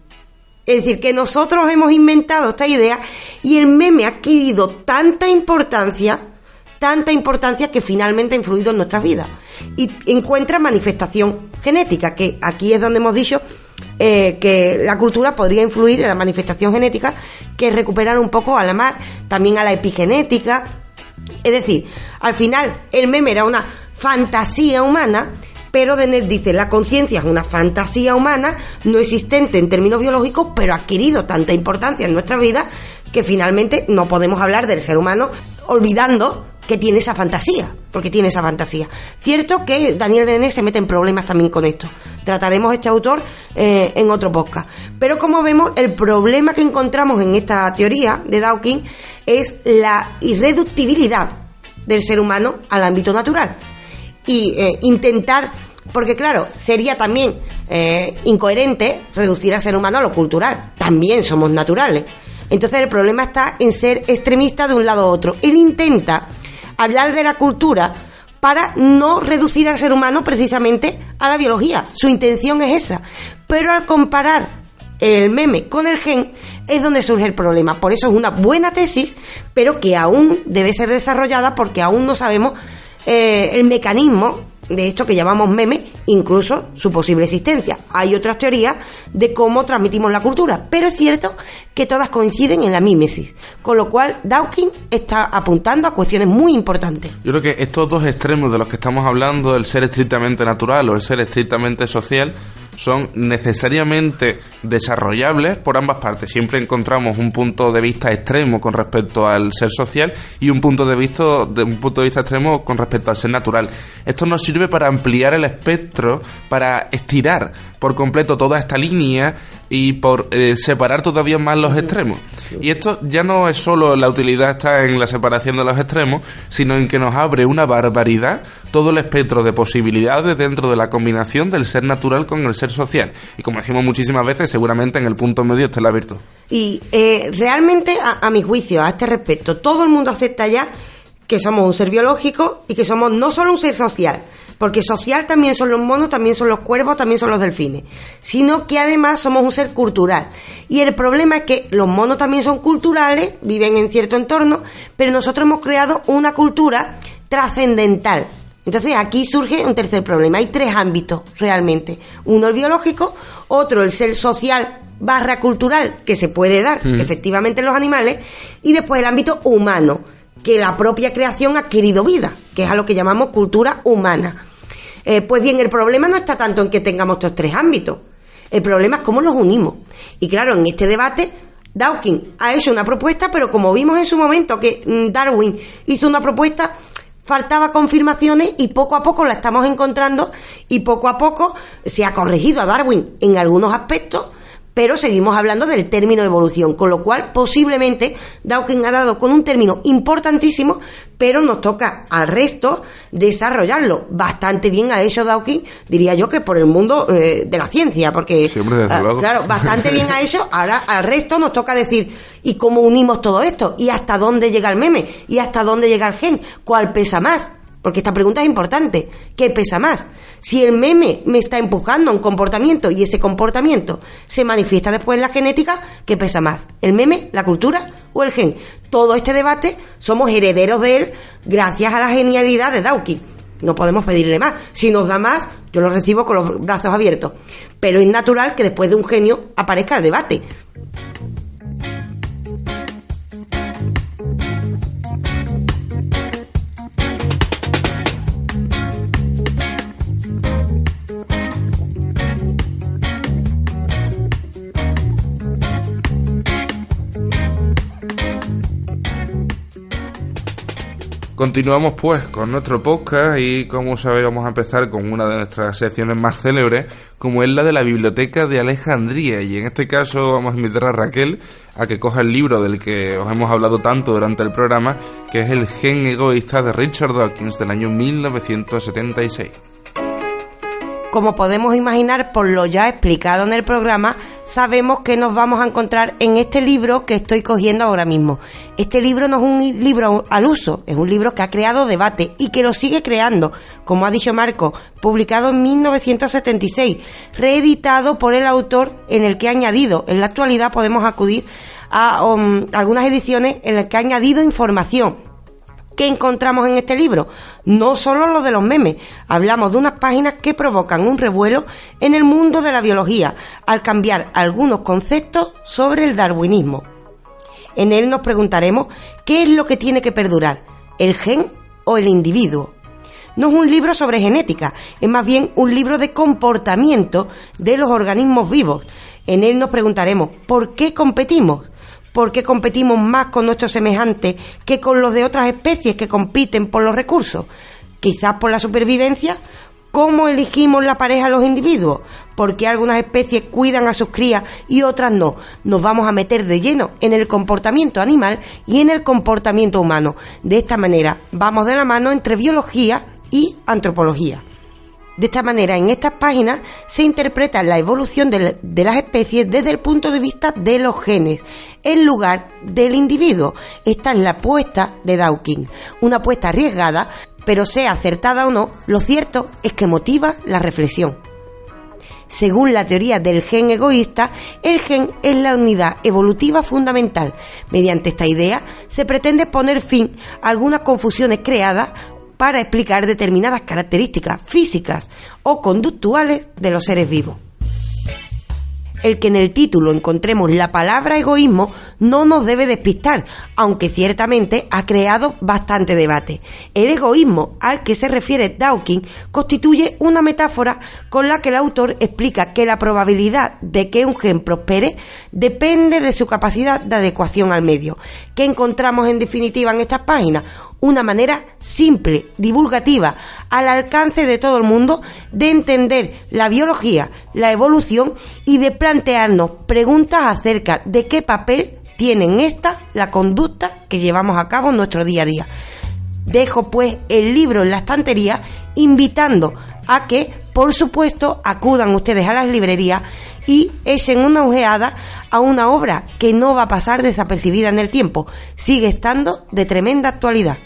Es decir, que nosotros hemos inventado esta idea y el meme ha adquirido tanta importancia, tanta importancia que finalmente ha influido en nuestras vidas. Y encuentra manifestación genética, que aquí es donde hemos dicho eh, que la cultura podría influir en la manifestación genética, que recuperar un poco a la mar, también a la epigenética, Es decir, al final el meme era una fantasía humana, pero Dennett dice, la conciencia es una fantasía humana no existente en términos biológicos, pero ha adquirido tanta importancia en nuestra vida que finalmente no podemos hablar del ser humano olvidando que tiene esa fantasía, porque tiene esa fantasía. Cierto que Daniel Dennett se mete en problemas también con esto. Trataremos este autor eh, en otro podcast. Pero como vemos, el problema que encontramos en esta teoría de Dawkins es la irreductibilidad del ser humano al ámbito natural. Y eh, intentar, porque claro, sería también eh, incoherente reducir al ser humano a lo cultural. También somos naturales. Entonces el problema está en ser extremista de un lado a otro. Él intenta hablar de la cultura para no reducir al ser humano precisamente a la biología. Su intención es esa. Pero al comparar el meme con el gen es donde surge el problema. Por eso es una buena tesis, pero que aún debe ser desarrollada porque aún no sabemos eh, el mecanismo de esto que llamamos meme, incluso su posible existencia. Hay otras teorías de cómo transmitimos la cultura, pero es cierto que todas coinciden en la mímesis, con lo cual Dawkins está apuntando a cuestiones muy importantes. Yo creo que estos dos extremos de los que estamos hablando, el ser estrictamente natural o el ser estrictamente social, son necesariamente desarrollables por ambas partes. Siempre encontramos un punto de vista extremo con respecto al ser social y un punto de vista, de un punto de vista extremo con respecto al ser natural. Esto nos sirve para ampliar el espectro, para estirar por completo toda esta línea y por eh, separar todavía más los extremos. Y esto ya no es solo la utilidad está en la separación de los extremos, sino en que nos abre una barbaridad todo el espectro de posibilidades dentro de la combinación del ser natural con el ser social. Y como decimos muchísimas veces, seguramente en el punto medio está la virtud. Y eh, realmente, a, a mi juicio, a este respecto, todo el mundo acepta ya que somos un ser biológico y que somos no solo un ser social, porque social también son los monos, también son los cuervos, también son los delfines, sino que además somos un ser cultural. Y el problema es que los monos también son culturales, viven en cierto entorno, pero nosotros hemos creado una cultura trascendental. Entonces aquí surge un tercer problema. Hay tres ámbitos realmente. Uno el biológico, otro el ser social barra cultural que se puede dar efectivamente en los animales y después el ámbito humano que la propia creación ha adquirido vida, que es a lo que llamamos cultura humana. Eh, pues bien, el problema no está tanto en que tengamos estos tres ámbitos, el problema es cómo los unimos. Y claro, en este debate, Dawkins ha hecho una propuesta, pero como vimos en su momento que mm, Darwin hizo una propuesta, faltaba confirmaciones y poco a poco la estamos encontrando y poco a poco se ha corregido a Darwin en algunos aspectos pero seguimos hablando del término evolución, con lo cual posiblemente Dawkins ha dado con un término importantísimo, pero nos toca al resto desarrollarlo. Bastante bien ha hecho Dawkins, diría yo que por el mundo eh, de la ciencia, porque ah, claro, bastante bien ha hecho, ahora al resto nos toca decir ¿y cómo unimos todo esto? ¿Y hasta dónde llega el meme? ¿Y hasta dónde llega el gen? ¿Cuál pesa más? Porque esta pregunta es importante. ¿Qué pesa más? Si el meme me está empujando a un comportamiento y ese comportamiento se manifiesta después en la genética, ¿qué pesa más? ¿El meme, la cultura o el gen? Todo este debate somos herederos de él gracias a la genialidad de Dawkins. No podemos pedirle más. Si nos da más, yo lo recibo con los brazos abiertos. Pero es natural que después de un genio aparezca el debate. Continuamos pues con nuestro podcast y como sabéis vamos a empezar con una de nuestras secciones más célebres como es la de la Biblioteca de Alejandría y en este caso vamos a invitar a Raquel a que coja el libro del que os hemos hablado tanto durante el programa que es El gen egoísta de Richard Dawkins del año 1976. Como podemos imaginar por lo ya explicado en el programa, sabemos que nos vamos a encontrar en este libro que estoy cogiendo ahora mismo. Este libro no es un libro al uso, es un libro que ha creado debate y que lo sigue creando, como ha dicho Marco, publicado en 1976, reeditado por el autor en el que ha añadido, en la actualidad podemos acudir a um, algunas ediciones en las que ha añadido información ¿Qué encontramos en este libro? No solo lo de los memes, hablamos de unas páginas que provocan un revuelo en el mundo de la biología al cambiar algunos conceptos sobre el darwinismo. En él nos preguntaremos qué es lo que tiene que perdurar, el gen o el individuo. No es un libro sobre genética, es más bien un libro de comportamiento de los organismos vivos. En él nos preguntaremos, ¿por qué competimos? ¿Por qué competimos más con nuestros semejantes que con los de otras especies que compiten por los recursos? Quizás por la supervivencia. ¿Cómo elegimos la pareja los individuos? ¿Por qué algunas especies cuidan a sus crías y otras no? Nos vamos a meter de lleno en el comportamiento animal y en el comportamiento humano. De esta manera vamos de la mano entre biología y antropología. De esta manera, en estas páginas se interpreta la evolución de, las especies desde el punto de vista de los genes, en lugar del individuo. Esta es la apuesta de Dawkins, una apuesta arriesgada, pero sea acertada o no, lo cierto es que motiva la reflexión. Según la teoría del gen egoísta, el gen es la unidad evolutiva fundamental. Mediante esta idea se pretende poner fin a algunas confusiones creadas para explicar determinadas características físicas o conductuales de los seres vivos. El que en el título encontremos la palabra egoísmo no nos debe despistar, aunque ciertamente ha creado bastante debate. El egoísmo al que se refiere Dawkins constituye una metáfora con la que el autor explica que la probabilidad de que un gen prospere depende de su capacidad de adecuación al medio. ¿Qué encontramos en definitiva en estas páginas? Una manera simple, divulgativa, al alcance de todo el mundo, de entender la biología, la evolución y de plantearnos preguntas acerca de qué papel tienen esta la conducta que llevamos a cabo en nuestro día a día. Dejo pues el libro en la estantería invitando a que, por supuesto, acudan ustedes a las librerías y echen una ojeada a una obra que no va a pasar desapercibida en el tiempo, sigue estando de tremenda actualidad.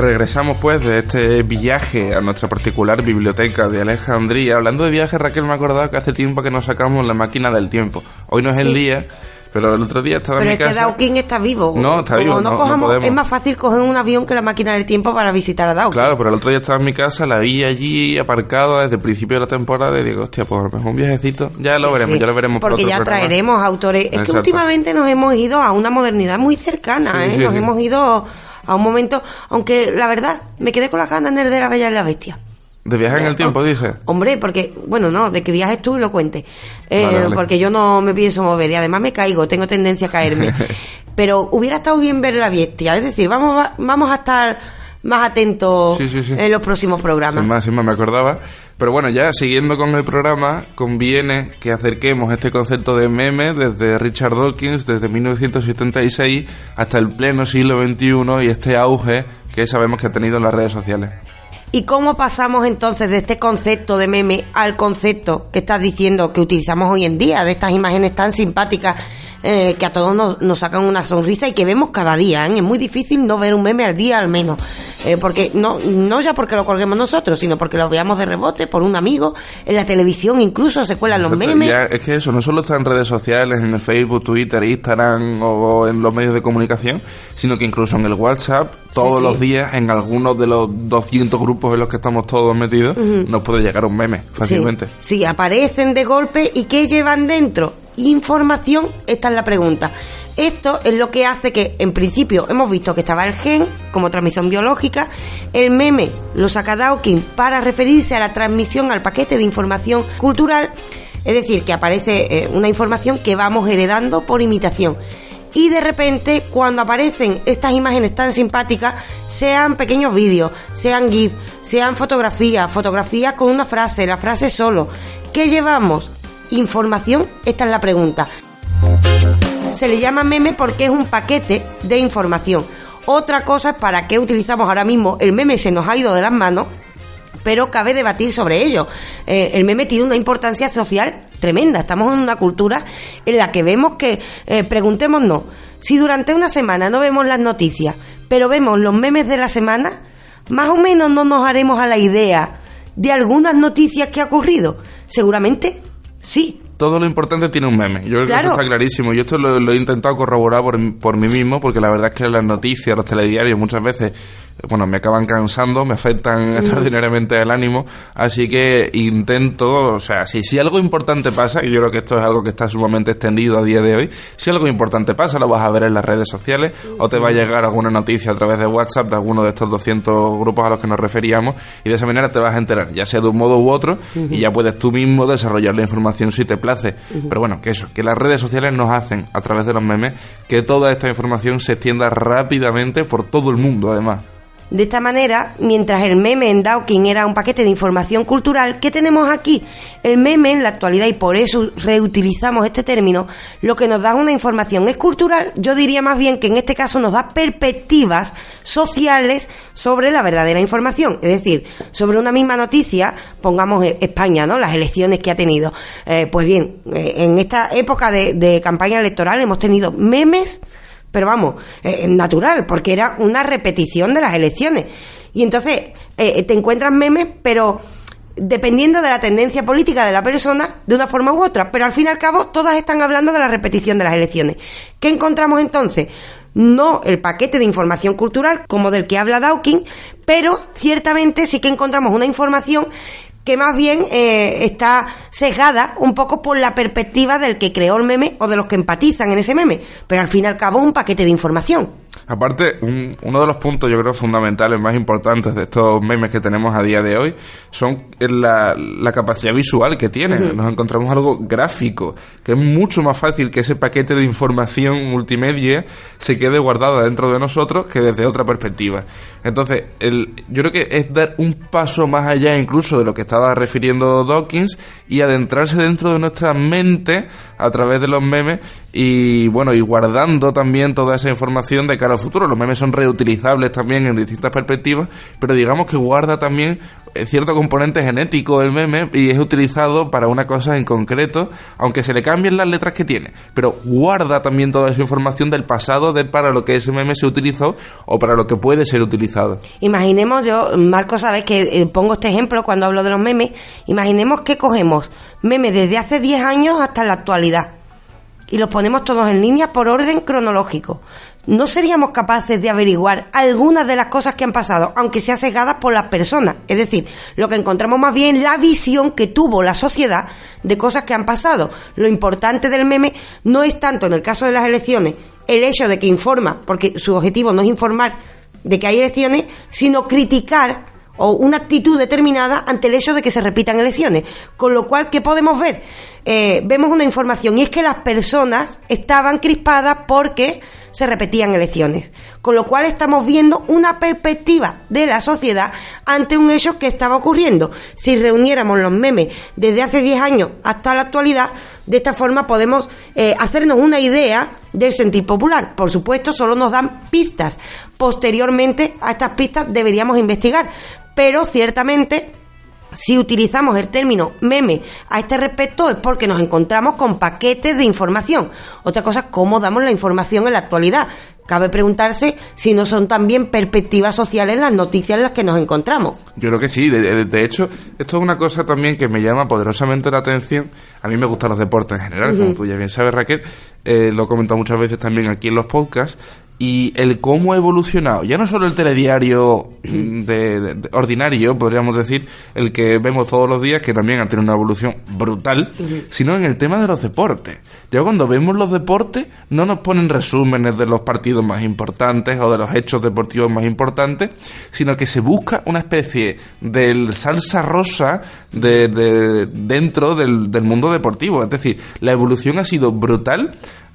Regresamos pues de este viaje a nuestra particular biblioteca de Alejandría. Hablando de viaje, Raquel me ha acordado que hace tiempo que nos sacamos la máquina del tiempo. Hoy no es el día, pero el otro día estaba en mi casa. Pero es que Dawkins está vivo. No, está vivo. No, cojamos, es más fácil coger un avión que la máquina del tiempo para visitar a Dawkins. Claro, pero el otro día estaba en mi casa, la vi allí aparcada desde el principio de la temporada y digo, hostia, pues un viajecito. Ya lo veremos, ya lo veremos. Porque ya traeremos autores. Es que últimamente nos hemos ido a una modernidad muy cercana, ¿eh? nos hemos ido a un momento, aunque la verdad, me quedé con las ganas de la Bella y la Bestia. ¿De viajar en el tiempo, dice? Hombre, porque, bueno, no, de que viajes tú y lo cuentes. Eh, porque yo no me pienso mover y además me caigo, tengo tendencia a caerme. Pero hubiera estado bien ver la bestia, es decir, vamos vamos a estar más atentos en los próximos programas. Sin más, sin más, me acordaba. Pero bueno, ya siguiendo con el programa, conviene que acerquemos este concepto de meme desde Richard Dawkins, desde 1976 hasta el pleno siglo XXI y este auge que sabemos que ha tenido en las redes sociales. ¿Y cómo pasamos entonces de este concepto de meme al concepto que estás diciendo que utilizamos hoy en día, de estas imágenes tan simpáticas eh, que a todos nos, sacan una sonrisa y que vemos cada día. ¿eh? Es muy difícil no ver un meme al día al menos. Eh, porque no, no ya porque lo colguemos nosotros, sino porque lo veamos de rebote por un amigo, en la televisión incluso se cuelan los memes. es que eso no solo está en redes sociales, en el Facebook, Twitter, Instagram o, en los medios de comunicación, sino que incluso en el WhatsApp, todos los días, en algunos de los 200 grupos en los que estamos todos metidos, nos puede llegar un meme fácilmente. sí, aparecen de golpe y ¿qué llevan dentro? Información? Esta es la pregunta. Esto es lo que hace que, en principio, hemos visto que estaba el gen como transmisión biológica, el meme lo saca Dawkins para referirse a la transmisión al paquete de información cultural, es decir, que aparece eh, una información que vamos heredando por imitación. Y de repente, cuando aparecen estas imágenes tan simpáticas, sean pequeños vídeos, sean GIF, sean fotografías, fotografías con una frase, la frase solo, ¿qué llevamos? Información? Esta es la pregunta. Se le llama meme porque es un paquete de información. Otra cosa es para qué utilizamos ahora mismo el meme se nos ha ido de las manos, pero cabe debatir sobre ello. Eh, el meme tiene una importancia social tremenda. Estamos en una cultura en la que vemos que, eh, preguntémonos, si durante una semana no vemos las noticias, pero vemos los memes de la semana, más o menos no nos haremos a la idea de algunas noticias que ha ocurrido. Seguramente Sí, todo lo importante tiene un meme. Yo creo que eso está clarísimo. Y esto lo, he intentado corroborar por, por mí mismo, porque la verdad es que las noticias, los telediarios, muchas veces bueno, me acaban cansando, me afectan extraordinariamente el ánimo, así que intento, o sea, si, si algo importante pasa, y yo creo que esto es algo que está sumamente extendido a día de hoy, si algo importante pasa, lo vas a ver en las redes sociales o te va a llegar alguna noticia a través de WhatsApp de alguno de estos 200 grupos a los que nos referíamos y de esa manera te vas a enterar, ya sea de un modo u otro, y ya puedes tú mismo desarrollar la información si te place. Pero bueno, que eso, que las redes sociales nos hacen, a través de los memes, que toda esta información se extienda rápidamente por todo el mundo, además. De esta manera, mientras el meme en Dawkins era un paquete de información cultural, ¿qué tenemos aquí? El meme en la actualidad, y por eso reutilizamos este término, lo que nos da una información es cultural, yo diría más bien que en este caso nos da perspectivas sociales sobre la verdadera información. Es decir, sobre una misma noticia, pongamos e-, España, ¿no? Las elecciones que ha tenido. Eh, pues bien, eh, en esta época de, de campaña electoral hemos tenido memes pero vamos, eh, natural, porque era una repetición de las elecciones. Y entonces eh, te encuentras memes, pero dependiendo de la tendencia política de la persona, de una forma u otra. Pero al fin y al cabo, todas están hablando de la repetición de las elecciones. ¿Qué encontramos entonces? No el paquete de información cultural como del que habla Dawkins, pero ciertamente sí que encontramos una información que más bien eh, está sesgada un poco por la perspectiva del que creó el meme o de los que empatizan en ese meme, pero al fin y al cabo un paquete de información. Aparte, uno de los puntos yo creo fundamentales más importantes de estos memes que tenemos a día de hoy son la, capacidad visual que tienen. Nos encontramos algo gráfico, que es mucho más fácil que ese paquete de información multimedia se quede guardado dentro de nosotros que desde otra perspectiva. Entonces, el, yo creo que es dar un paso más allá incluso de lo que estaba refiriendo Dawkins y adentrarse dentro de nuestra mente a través de los memes y bueno, y guardando también toda esa información de cara al futuro. Los memes son reutilizables también en distintas perspectivas, pero digamos que guarda también eh, cierto componente genético el meme y es utilizado para una cosa en concreto, aunque se le cambien las letras que tiene, pero guarda también toda esa información del pasado de para lo que ese meme se utilizó o para lo que puede ser utilizado. Imaginemos, yo, Marco, sabes que eh, pongo este ejemplo cuando hablo de los memes, imaginemos que cogemos memes desde hace 10 años hasta la actualidad y los ponemos todos en línea por orden cronológico. ¿No seríamos capaces de averiguar algunas de las cosas que han pasado, aunque sean cegadas por las personas? Es decir, lo que encontramos más bien la visión que tuvo la sociedad de cosas que han pasado. Lo importante del meme no es tanto en el caso de las elecciones el hecho de que informa, porque su objetivo no es informar de que hay elecciones, sino criticar o una actitud determinada ante el hecho de que se repitan elecciones. Con lo cual, ¿qué podemos ver? Eh, vemos una información y es que las personas estaban crispadas porque se repetían elecciones. Con lo cual estamos viendo una perspectiva de la sociedad ante un hecho que estaba ocurriendo. Si reuniéramos los memes desde hace 10 años hasta la actualidad, de esta forma podemos eh, hacernos una idea del sentir popular. Por supuesto, solo nos dan pistas. Posteriormente a estas pistas deberíamos investigar. Pero ciertamente si utilizamos el término meme a este respecto es porque nos encontramos con paquetes de información. Otra cosa es cómo damos la información en la actualidad. Cabe preguntarse si no son también perspectivas sociales las noticias en las que nos encontramos. Yo creo que sí. De, hecho, esto es una cosa también que me llama poderosamente la atención. A mí me gustan los deportes en general, como tú ya bien sabes, Raquel. Eh, lo he comentado muchas veces también aquí en los podcasts y el cómo ha evolucionado, ya no solo el telediario de, ordinario, podríamos decir, el que vemos todos los días, que también ha tenido una evolución brutal, sino en el tema de los deportes. Ya cuando vemos los deportes, no nos ponen resúmenes de los partidos más importantes o de los hechos deportivos más importantes, sino que se busca una especie del salsa rosa de, dentro del, del mundo deportivo. Es decir, la evolución ha sido brutal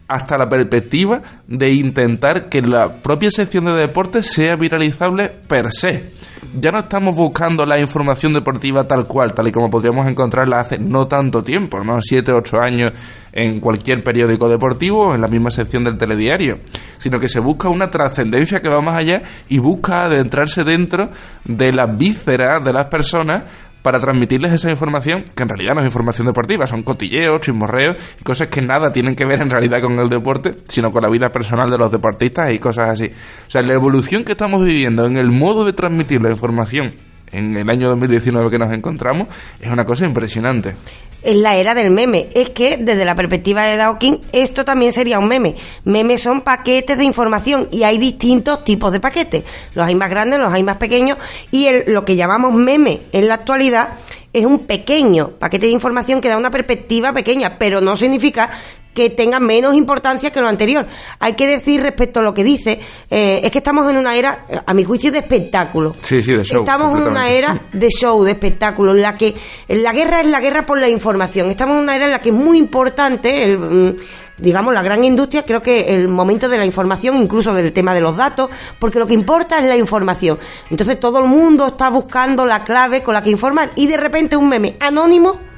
hasta la perspectiva de intentar que la propia sección de deportes sea viralizable per se. Ya no estamos buscando la información deportiva tal cual, tal y como podríamos encontrarla hace no tanto tiempo, menos 7 o 8 años en cualquier periódico deportivo en la misma sección del telediario, sino que se busca una trascendencia que va más allá y busca adentrarse dentro de la víscera de las personas para transmitirles esa información, que en realidad no es información deportiva, son cotilleos, chismorreos cosas que nada tienen que ver en realidad con el deporte, sino con la vida personal de los deportistas y cosas así. O sea, la evolución que estamos viviendo en el modo de transmitir la información en el año 2019 que nos encontramos es una cosa impresionante. Es la era del meme. Es que desde la perspectiva de Dawkins esto también sería un meme. Memes son paquetes de información y hay distintos tipos de paquetes. Los hay más grandes, los hay más pequeños y lo que llamamos meme en la actualidad es un pequeño paquete de información que da una perspectiva pequeña, pero no significa que tenga menos importancia que lo anterior. Hay que decir respecto a lo que dice, eh, es que estamos en una era, a mi juicio, de espectáculo. Sí, sí, de show. Estamos en una era de show, de espectáculo, en la que la guerra es la guerra por la información. Estamos en una era en la que es muy importante el... Mm, digamos, la gran industria, creo que el momento de la información, incluso del tema de los datos, porque lo que importa es la información. Entonces todo el mundo está buscando la clave con la que informar y de repente un meme anónimo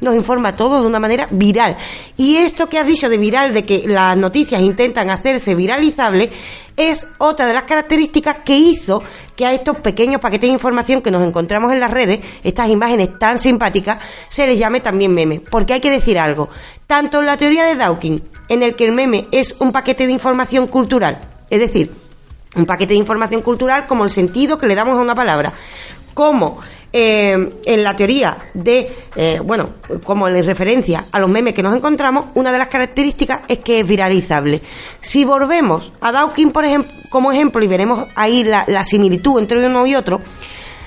nos informa todo de una manera viral. Y esto que has dicho de viral, de que las noticias intentan hacerse viralizables, es otra de las características que hizo que a estos pequeños paquetes de información que nos encontramos en las redes, estas imágenes tan simpáticas, se les llame también meme. Porque hay que decir algo, tanto en la teoría de Dawkins, en el que el meme es un paquete de información cultural, es decir, un paquete de información cultural como el sentido que le damos a una palabra, como eh, en la teoría de, eh, bueno, como en referencia a los memes que nos encontramos, una de las características es que es viralizable. Si volvemos a Dawkins, por ejemplo, como ejemplo, y veremos ahí la, similitud entre uno y otro,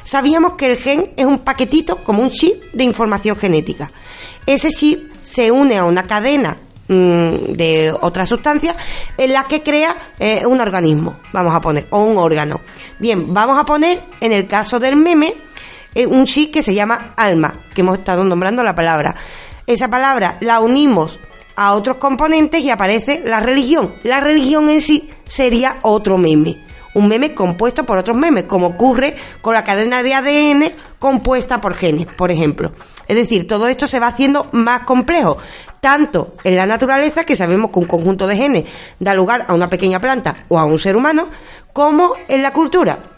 sabíamos que el gen es un paquetito, como un chip de información genética. Ese chip se une a una cadena mm, de otra sustancia en la que crea eh, un organismo, vamos a poner, o un órgano. Bien, vamos a poner, en el caso del meme, un chip que se llama alma, que hemos estado nombrando la palabra. Esa palabra la unimos a otros componentes y aparece la religión. La religión en sí sería otro meme. Un meme compuesto por otros memes, como ocurre con la cadena de ADN compuesta por genes, por ejemplo. Es decir, todo esto se va haciendo más complejo, tanto en la naturaleza, que sabemos que un conjunto de genes da lugar a una pequeña planta o a un ser humano, como en la cultura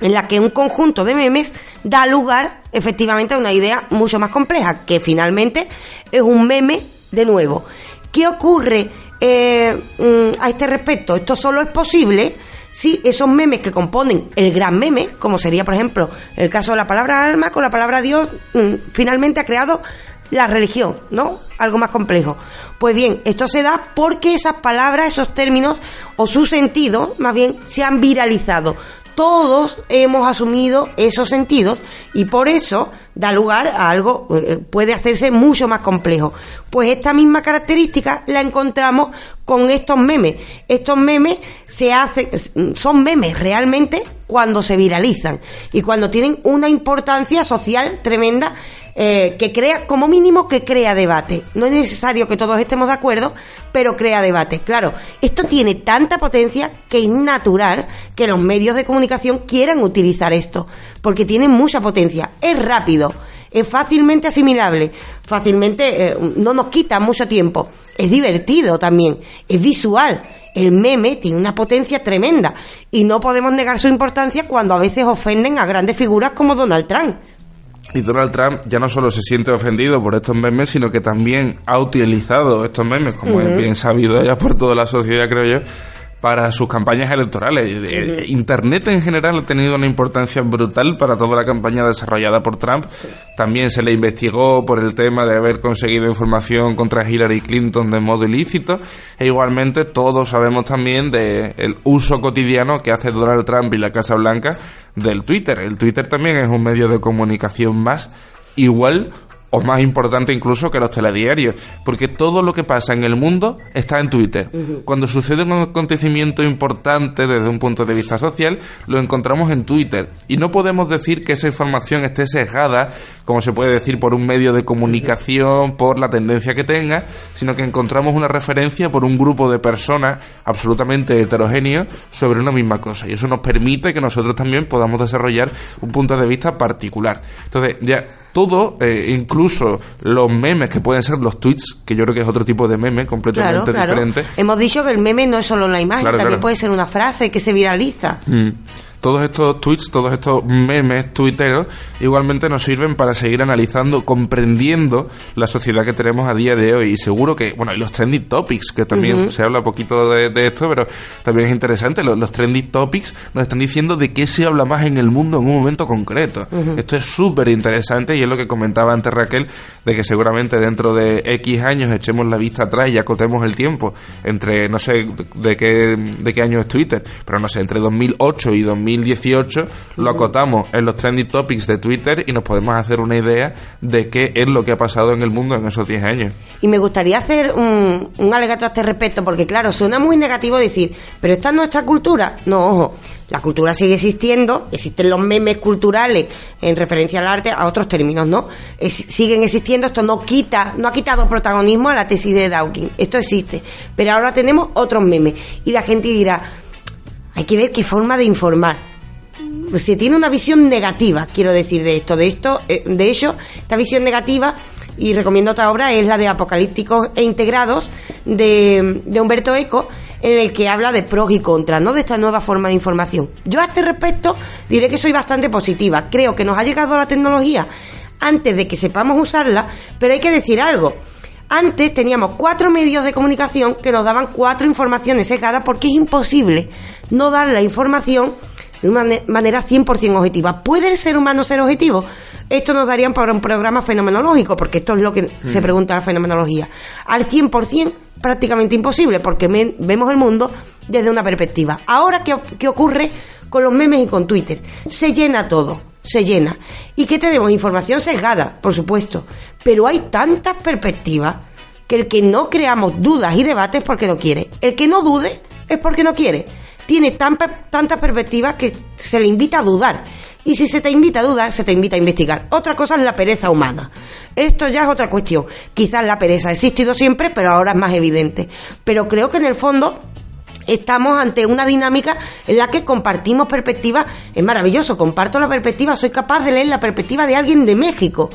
en la que un conjunto de memes da lugar efectivamente a una idea mucho más compleja, que finalmente es un meme de nuevo. ¿Qué ocurre eh, mm, a este respecto? Esto solo es posible si esos memes que componen el gran meme, como sería por ejemplo el caso de la palabra alma con la palabra Dios, mm, finalmente ha creado la religión, ¿no? Algo más complejo. Pues bien, esto se da porque esas palabras, esos términos o su sentido, más bien, se han viralizado todos hemos asumido esos sentidos y por eso da lugar a algo, eh, puede hacerse mucho más complejo. Pues esta misma característica la encontramos con estos memes. Estos memes se hacen, son memes realmente cuando se viralizan y cuando tienen una importancia social tremenda eh, que crea, como mínimo, que crea debate. No es necesario que todos estemos de acuerdo, pero crea debate. Claro, esto tiene tanta potencia que es natural que los medios de comunicación quieran utilizar esto, porque tiene mucha potencia. Es rápido, es fácilmente asimilable, fácilmente eh, no nos quita mucho tiempo. Es divertido también, es visual. El meme tiene una potencia tremenda y no podemos negar su importancia cuando a veces ofenden a grandes figuras como Donald Trump. Y Donald Trump ya no solo se siente ofendido por estos memes, sino que también ha utilizado estos memes, como es bien sabido ya por toda la sociedad, creo yo, para sus campañas electorales. Eh, Internet en general ha tenido una importancia brutal para toda la campaña desarrollada por Trump. También se le investigó por el tema de haber conseguido información contra Hillary Clinton de modo ilícito. E igualmente todos sabemos también del el uso cotidiano que hace Donald Trump y la Casa Blanca del Twitter. El Twitter también es un medio de comunicación más igual o más importante incluso que los telediarios, porque todo lo que pasa en el mundo está en Twitter. Cuando sucede un acontecimiento importante desde un punto de vista social, lo encontramos en Twitter. Y no podemos decir que esa información esté sesgada, como se puede decir, por un medio de comunicación, por la tendencia que tenga, sino que encontramos una referencia por un grupo de personas absolutamente heterogéneos sobre una misma cosa. Y eso nos permite que nosotros también podamos desarrollar un punto de vista particular. Entonces, ya todo, eh, incluso los memes que pueden ser los tweets, que yo creo que es otro tipo de meme completamente diferente. Hemos dicho que el meme no es solo la imagen, también puede ser una frase que se viraliza. Mm. Todos estos tweets, todos estos memes tuiteros, igualmente nos sirven para seguir analizando, comprendiendo la sociedad que tenemos a día de hoy. Y seguro que, bueno, y los trending topics, que también se habla poquito de, esto, pero también es interesante. Los, los, trending topics nos están diciendo de qué se habla más en el mundo en un momento concreto. Esto es súper interesante y es lo que comentaba antes Raquel, de que seguramente dentro de X años echemos la vista atrás y acotemos el tiempo entre, no sé de qué, de qué año es Twitter, pero no sé, entre 2008 y 2018 lo acotamos en los trending topics de Twitter y nos podemos hacer una idea de qué es lo que ha pasado en el mundo en esos 10 años. Y me gustaría hacer un, un alegato a este respecto, porque claro, suena muy negativo decir, pero esta es nuestra cultura. No, ojo, la cultura sigue existiendo, existen los memes culturales en referencia al arte, a otros términos, ¿no? siguen existiendo, esto no quita, no ha quitado protagonismo a la tesis de Dawkins, esto existe, pero ahora tenemos otros memes y la gente dirá, hay que ver qué forma de informar. Se tiene una visión negativa, quiero decir, de esto, de esto, eh, de hecho, esta visión negativa y recomiendo otra obra es la de Apocalípticos e Integrados de, de Humberto Eco en el que habla de pros y contras, ¿no? De esta nueva forma de información. Yo a este respecto diré que soy bastante positiva. Creo que nos ha llegado la tecnología antes de que sepamos usarla, pero hay que decir algo. Antes teníamos cuatro medios de comunicación que nos daban cuatro informaciones sesgadas porque es imposible no dar la información de una manera 100% objetiva. ¿Puede el ser humano ser objetivo? Esto nos daría para un programa fenomenológico, porque esto es lo que se mm. pregunta la fenomenología. Al 100% prácticamente imposible, porque vemos el mundo desde una perspectiva. Ahora, ¿qué, ¿qué ocurre con los memes y con Twitter? Se llena todo, se llena. ¿Y qué tenemos? Información sesgada, por supuesto. Pero hay tantas perspectivas que el que no creamos dudas y debates es porque no quiere. El que no dude es porque no quiere. Tiene tantas perspectivas que se le invita a dudar. Y si se te invita a dudar, se te invita a investigar. Otra cosa es la pereza humana. Esto ya es otra cuestión. Quizás la pereza ha existido siempre, pero ahora es más evidente. Pero creo que en el fondo estamos ante una dinámica en la que compartimos perspectivas. Es maravilloso, comparto la perspectiva, soy capaz de leer la perspectiva de alguien de México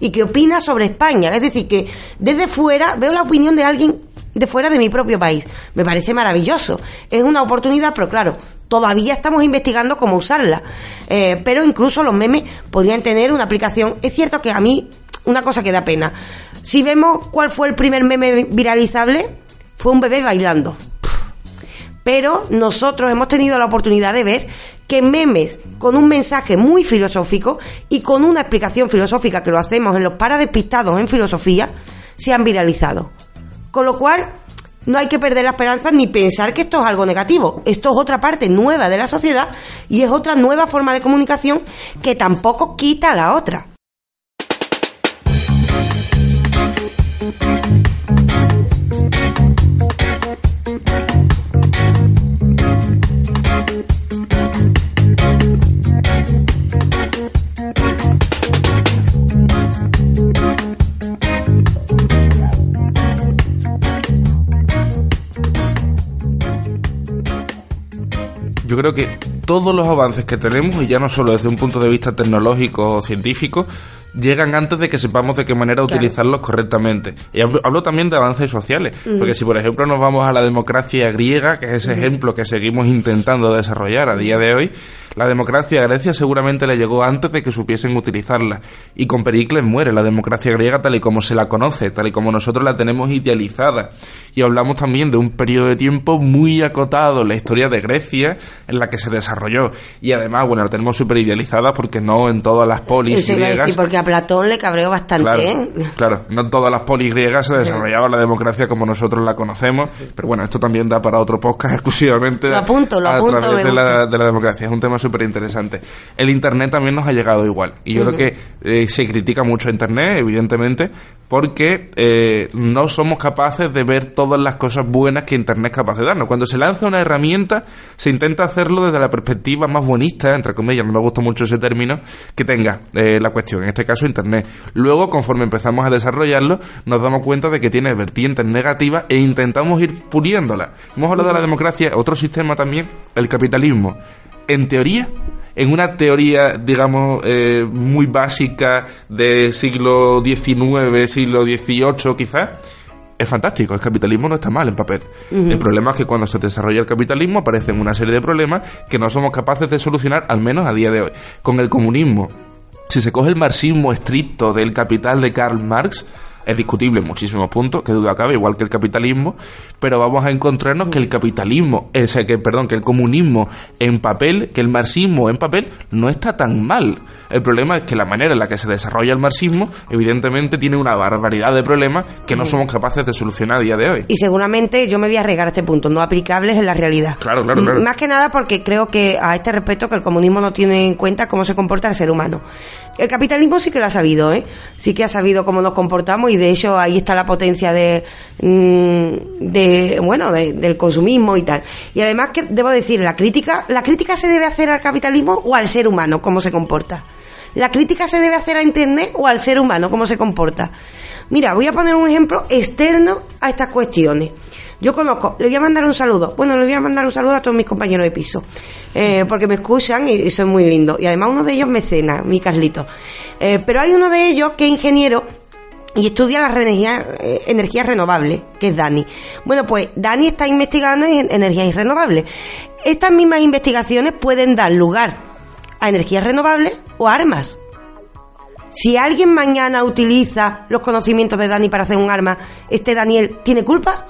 y que opina sobre España. Es decir, que desde fuera veo la opinión de alguien de fuera de mi propio país. Me parece maravilloso. Es una oportunidad, pero claro, todavía estamos investigando cómo usarla. Eh, pero incluso los memes podrían tener una aplicación. Es cierto que a mí, una cosa que da pena. Si vemos cuál fue el primer meme viralizable, fue un bebé bailando. Pero nosotros hemos tenido la oportunidad de ver que memes con un mensaje muy filosófico y con una explicación filosófica que lo hacemos en los paradespistados en filosofía, se han viralizado. Con lo cual, no hay que perder la esperanza ni pensar que esto es algo negativo. Esto es otra parte nueva de la sociedad y es otra nueva forma de comunicación que tampoco quita la otra. Yo creo que todos los avances que tenemos, y ya no solo desde un punto de vista tecnológico o científico, llegan antes de que sepamos de qué manera utilizarlos correctamente. Y hablo, también de avances sociales, porque si por ejemplo nos vamos a la democracia griega, que es ese ejemplo que seguimos intentando desarrollar a día de hoy, la democracia a Grecia seguramente le llegó antes de que supiesen utilizarla. Y con Pericles muere la democracia griega tal y como se la conoce, tal y como nosotros la tenemos idealizada. Y hablamos también de un periodo de tiempo muy acotado en la historia de Grecia en la que se desarrolló. Y además, bueno, la tenemos súper idealizada porque no en todas las polis griegas... Porque Platón le cabreó bastante, claro, ¿eh? Claro, no todas las polis griegas se desarrollaba la democracia como nosotros la conocemos. Pero bueno, esto también da para otro podcast exclusivamente lo apunto, lo apunto, través de la, de la democracia. Es un tema súper interesante. El Internet también nos ha llegado igual. Y yo creo que eh, se critica mucho a Internet, evidentemente, porque eh, no somos capaces de ver todas las cosas buenas que Internet es capaz de darnos. Cuando se lanza una herramienta, se intenta hacerlo desde la perspectiva más bonista, entre comillas, no me gusta mucho ese término, que tenga eh, la cuestión, en este caso Internet. Luego, conforme empezamos a desarrollarlo, nos damos cuenta de que tiene vertientes negativas e intentamos ir puliéndola. Hemos hablado de la democracia, otro sistema también, el capitalismo en teoría, en una teoría, digamos, eh, muy básica del siglo XIX, siglo XVIII quizás, es fantástico, el capitalismo no está mal en papel. El problema es que cuando se desarrolla el capitalismo aparecen una serie de problemas que no somos capaces de solucionar, al menos a día de hoy. Con el comunismo, si se coge el marxismo estricto del capital de Karl Marx, es discutible en muchísimos puntos, que duda cabe, igual que el capitalismo, pero vamos a encontrarnos que el capitalismo, ese que, perdón, que el comunismo en papel, que el marxismo en papel, no está tan mal. El problema es que la manera en la que se desarrolla el marxismo, evidentemente, tiene una barbaridad de problemas que no somos capaces de solucionar a día de hoy. Y seguramente yo me voy a regar a este punto, no aplicables en la realidad. Claro, claro, claro. Más que nada porque creo que a este respecto que el comunismo no tiene en cuenta cómo se comporta el ser humano. El capitalismo sí que lo ha sabido, ¿eh? Sí que ha sabido cómo nos comportamos y de hecho ahí está la potencia de, mm, de bueno, del consumismo y tal. Y además que debo decir, la crítica, la crítica se debe hacer al capitalismo o al ser humano, cómo se comporta. La crítica se debe hacer a Internet o al ser humano, cómo se comporta. Mira, voy a poner un ejemplo externo a estas cuestiones. Yo conozco, le voy a mandar un saludo. Bueno, le voy a mandar un saludo a todos mis compañeros de piso, eh, porque me escuchan y, y son muy lindos. Y además uno de ellos me cena, mi Carlito. Eh, pero hay uno de ellos que es ingeniero y estudia las energías, eh, renovables, que es Dani. Bueno, pues Dani está investigando en energías renovables. Estas mismas investigaciones pueden dar lugar a energías renovables o armas. Si alguien mañana utiliza los conocimientos de Dani para hacer un arma, ¿este Daniel tiene culpa?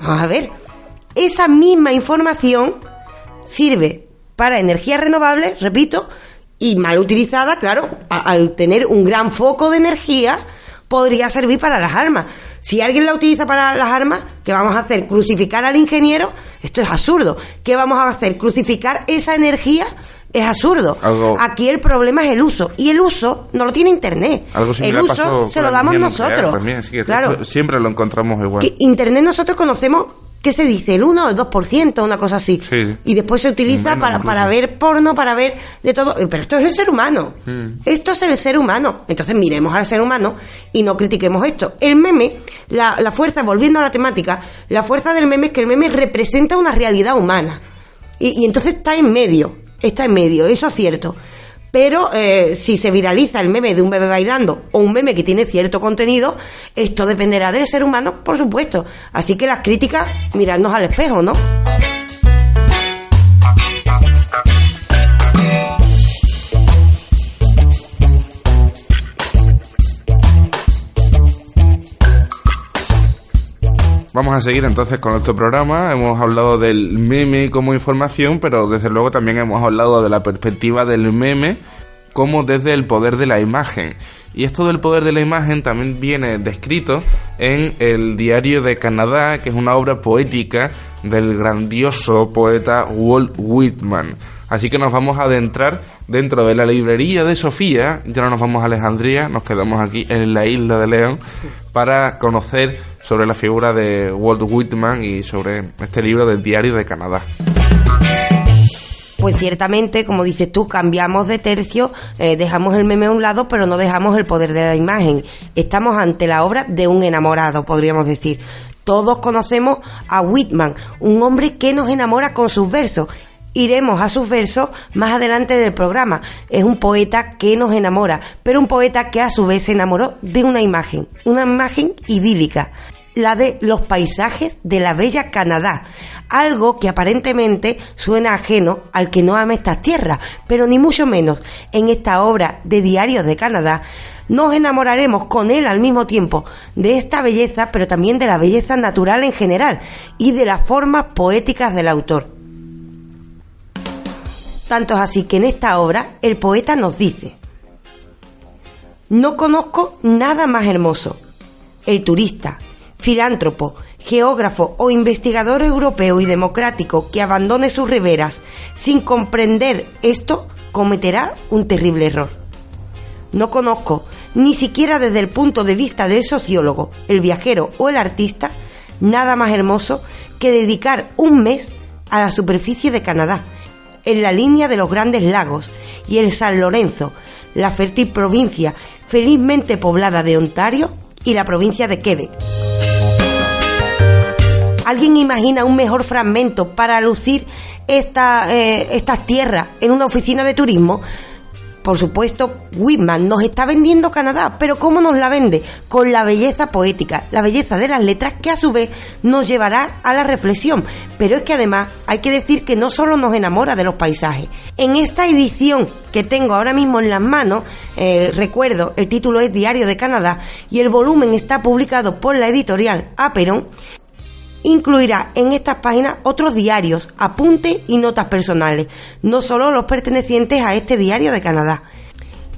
Vamos a ver. Esa misma información sirve para energías renovables, repito, y mal utilizada, claro, al tener un gran foco de energía, podría servir para las armas. Si alguien la utiliza para las armas, ¿qué vamos a hacer? ¿Crucificar al ingeniero? Esto es absurdo. ¿Qué vamos a hacer? ¿Crucificar esa energía? Es absurdo. Aquí el problema es el uso. Y el uso no lo tiene Internet. el uso se lo damos nosotros. claro. Siempre lo encontramos igual. Internet nosotros conocemos ¿qué se dice? El 1 o el 2%, una cosa así. Y después se utiliza para, para, ver porno, para ver de todo. Pero esto es el ser humano. Esto es el ser humano. Entonces miremos al ser humano y no critiquemos esto. El meme, la, la fuerza, volviendo a la temática, la fuerza del meme es que el meme representa una realidad humana. Y, y entonces está en medio. Está en medio, eso es cierto. Pero eh, si se viraliza el meme de un bebé bailando o un meme que tiene cierto contenido, esto dependerá del ser humano, por supuesto. Así que las críticas, miradnos al espejo, ¿no? Vamos a seguir entonces con nuestro programa. Hemos hablado del meme como información, pero desde luego también hemos hablado de la perspectiva del meme como desde el poder de la imagen. Y esto del poder de la imagen también viene descrito en el Diario de Canadá, que es una obra poética del grandioso poeta Walt Whitman. Así que nos vamos a adentrar dentro de la librería de Sofía, ya no nos vamos a Alejandría, nos quedamos aquí en la isla de León para conocer sobre la figura de Walt Whitman y sobre este libro del Diario de Canadá. Pues ciertamente, como dices tú, cambiamos de tercio, eh, dejamos el meme a un lado, pero no dejamos el poder de la imagen. Estamos ante la obra de un enamorado, podríamos decir. Todos conocemos a Whitman, un hombre que nos enamora con sus versos Iremos a sus versos más adelante del programa. Es un poeta que nos enamora, pero un poeta que a su vez se enamoró de una imagen, una imagen idílica, la de los paisajes de la bella Canadá, algo que aparentemente suena ajeno al que no ama estas tierras, pero ni mucho menos en esta obra de Diarios de Canadá nos enamoraremos con él al mismo tiempo de esta belleza, pero también de la belleza natural en general y de las formas poéticas del autor. Tanto es así que en esta obra el poeta nos dice, no conozco nada más hermoso. El turista, filántropo, geógrafo o investigador europeo y democrático que abandone sus riberas sin comprender esto cometerá un terrible error. No conozco, ni siquiera desde el punto de vista del sociólogo, el viajero o el artista, nada más hermoso que dedicar un mes a la superficie de Canadá en la línea de los grandes lagos y el San Lorenzo, la fértil provincia felizmente poblada de Ontario y la provincia de Quebec. ¿Alguien imagina un mejor fragmento para lucir esta, eh, estas tierras en una oficina de turismo? Por supuesto, Whitman nos está vendiendo Canadá, pero ¿cómo nos la vende? Con la belleza poética, la belleza de las letras que a su vez nos llevará a la reflexión. Pero es que además hay que decir que no solo nos enamora de los paisajes. En esta edición que tengo ahora mismo en las manos, eh, recuerdo, el título es Diario de Canadá y el volumen está publicado por la editorial Aperon, incluirá en estas páginas otros diarios, apuntes y notas personales, no solo los pertenecientes a este diario de Canadá.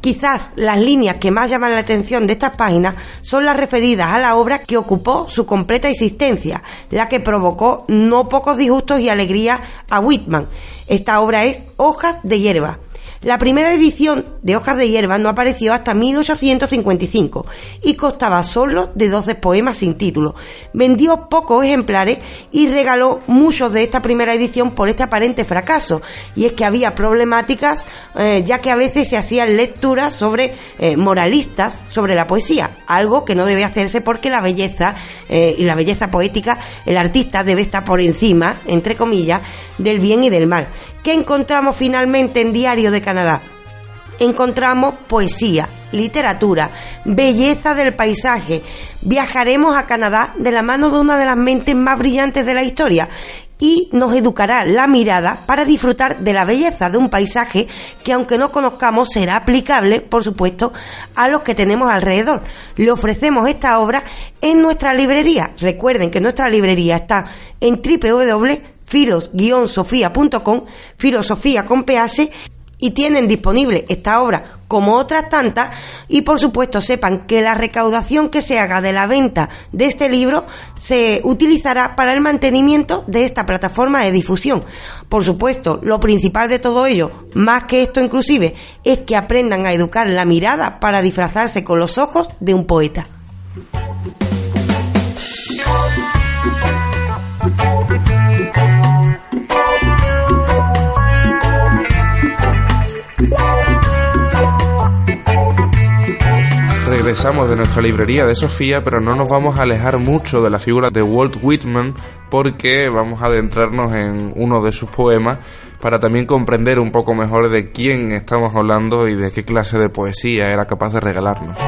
Quizás las líneas que más llaman la atención de estas páginas son las referidas a la obra que ocupó su completa existencia, la que provocó no pocos disgustos y alegrías a Whitman. Esta obra es Hojas de hierba, la primera edición de Hojas de Hierba no apareció hasta 1855 y costaba solo de 12 poemas sin título. Vendió pocos ejemplares y regaló muchos de esta primera edición por este aparente fracaso. Y es que había problemáticas, eh, ya que a veces se hacían lecturas sobre eh, moralistas sobre la poesía, algo que no debe hacerse porque la belleza eh, y la belleza poética, el artista debe estar por encima, entre comillas, del bien y del mal. ¿Qué encontramos finalmente en Diario de Canadá? Encontramos poesía, literatura, belleza del paisaje. Viajaremos a Canadá de la mano de una de las mentes más brillantes de la historia y nos educará la mirada para disfrutar de la belleza de un paisaje que aunque no conozcamos será aplicable, por supuesto, a los que tenemos alrededor. Le ofrecemos esta obra en nuestra librería. Recuerden que nuestra librería está en www filos-sofía.com, filosofía con PH, y tienen disponible esta obra como otras tantas y por supuesto sepan que la recaudación que se haga de la venta de este libro se utilizará para el mantenimiento de esta plataforma de difusión. Por supuesto, lo principal de todo ello, más que esto inclusive, es que aprendan a educar la mirada para disfrazarse con los ojos de un poeta. Regresamos de nuestra librería de Sofía, pero no nos vamos a alejar mucho de la figura de Walt Whitman porque vamos a adentrarnos en uno de sus poemas para también comprender un poco mejor de quién estamos hablando y de qué clase de poesía era capaz de regalarnos.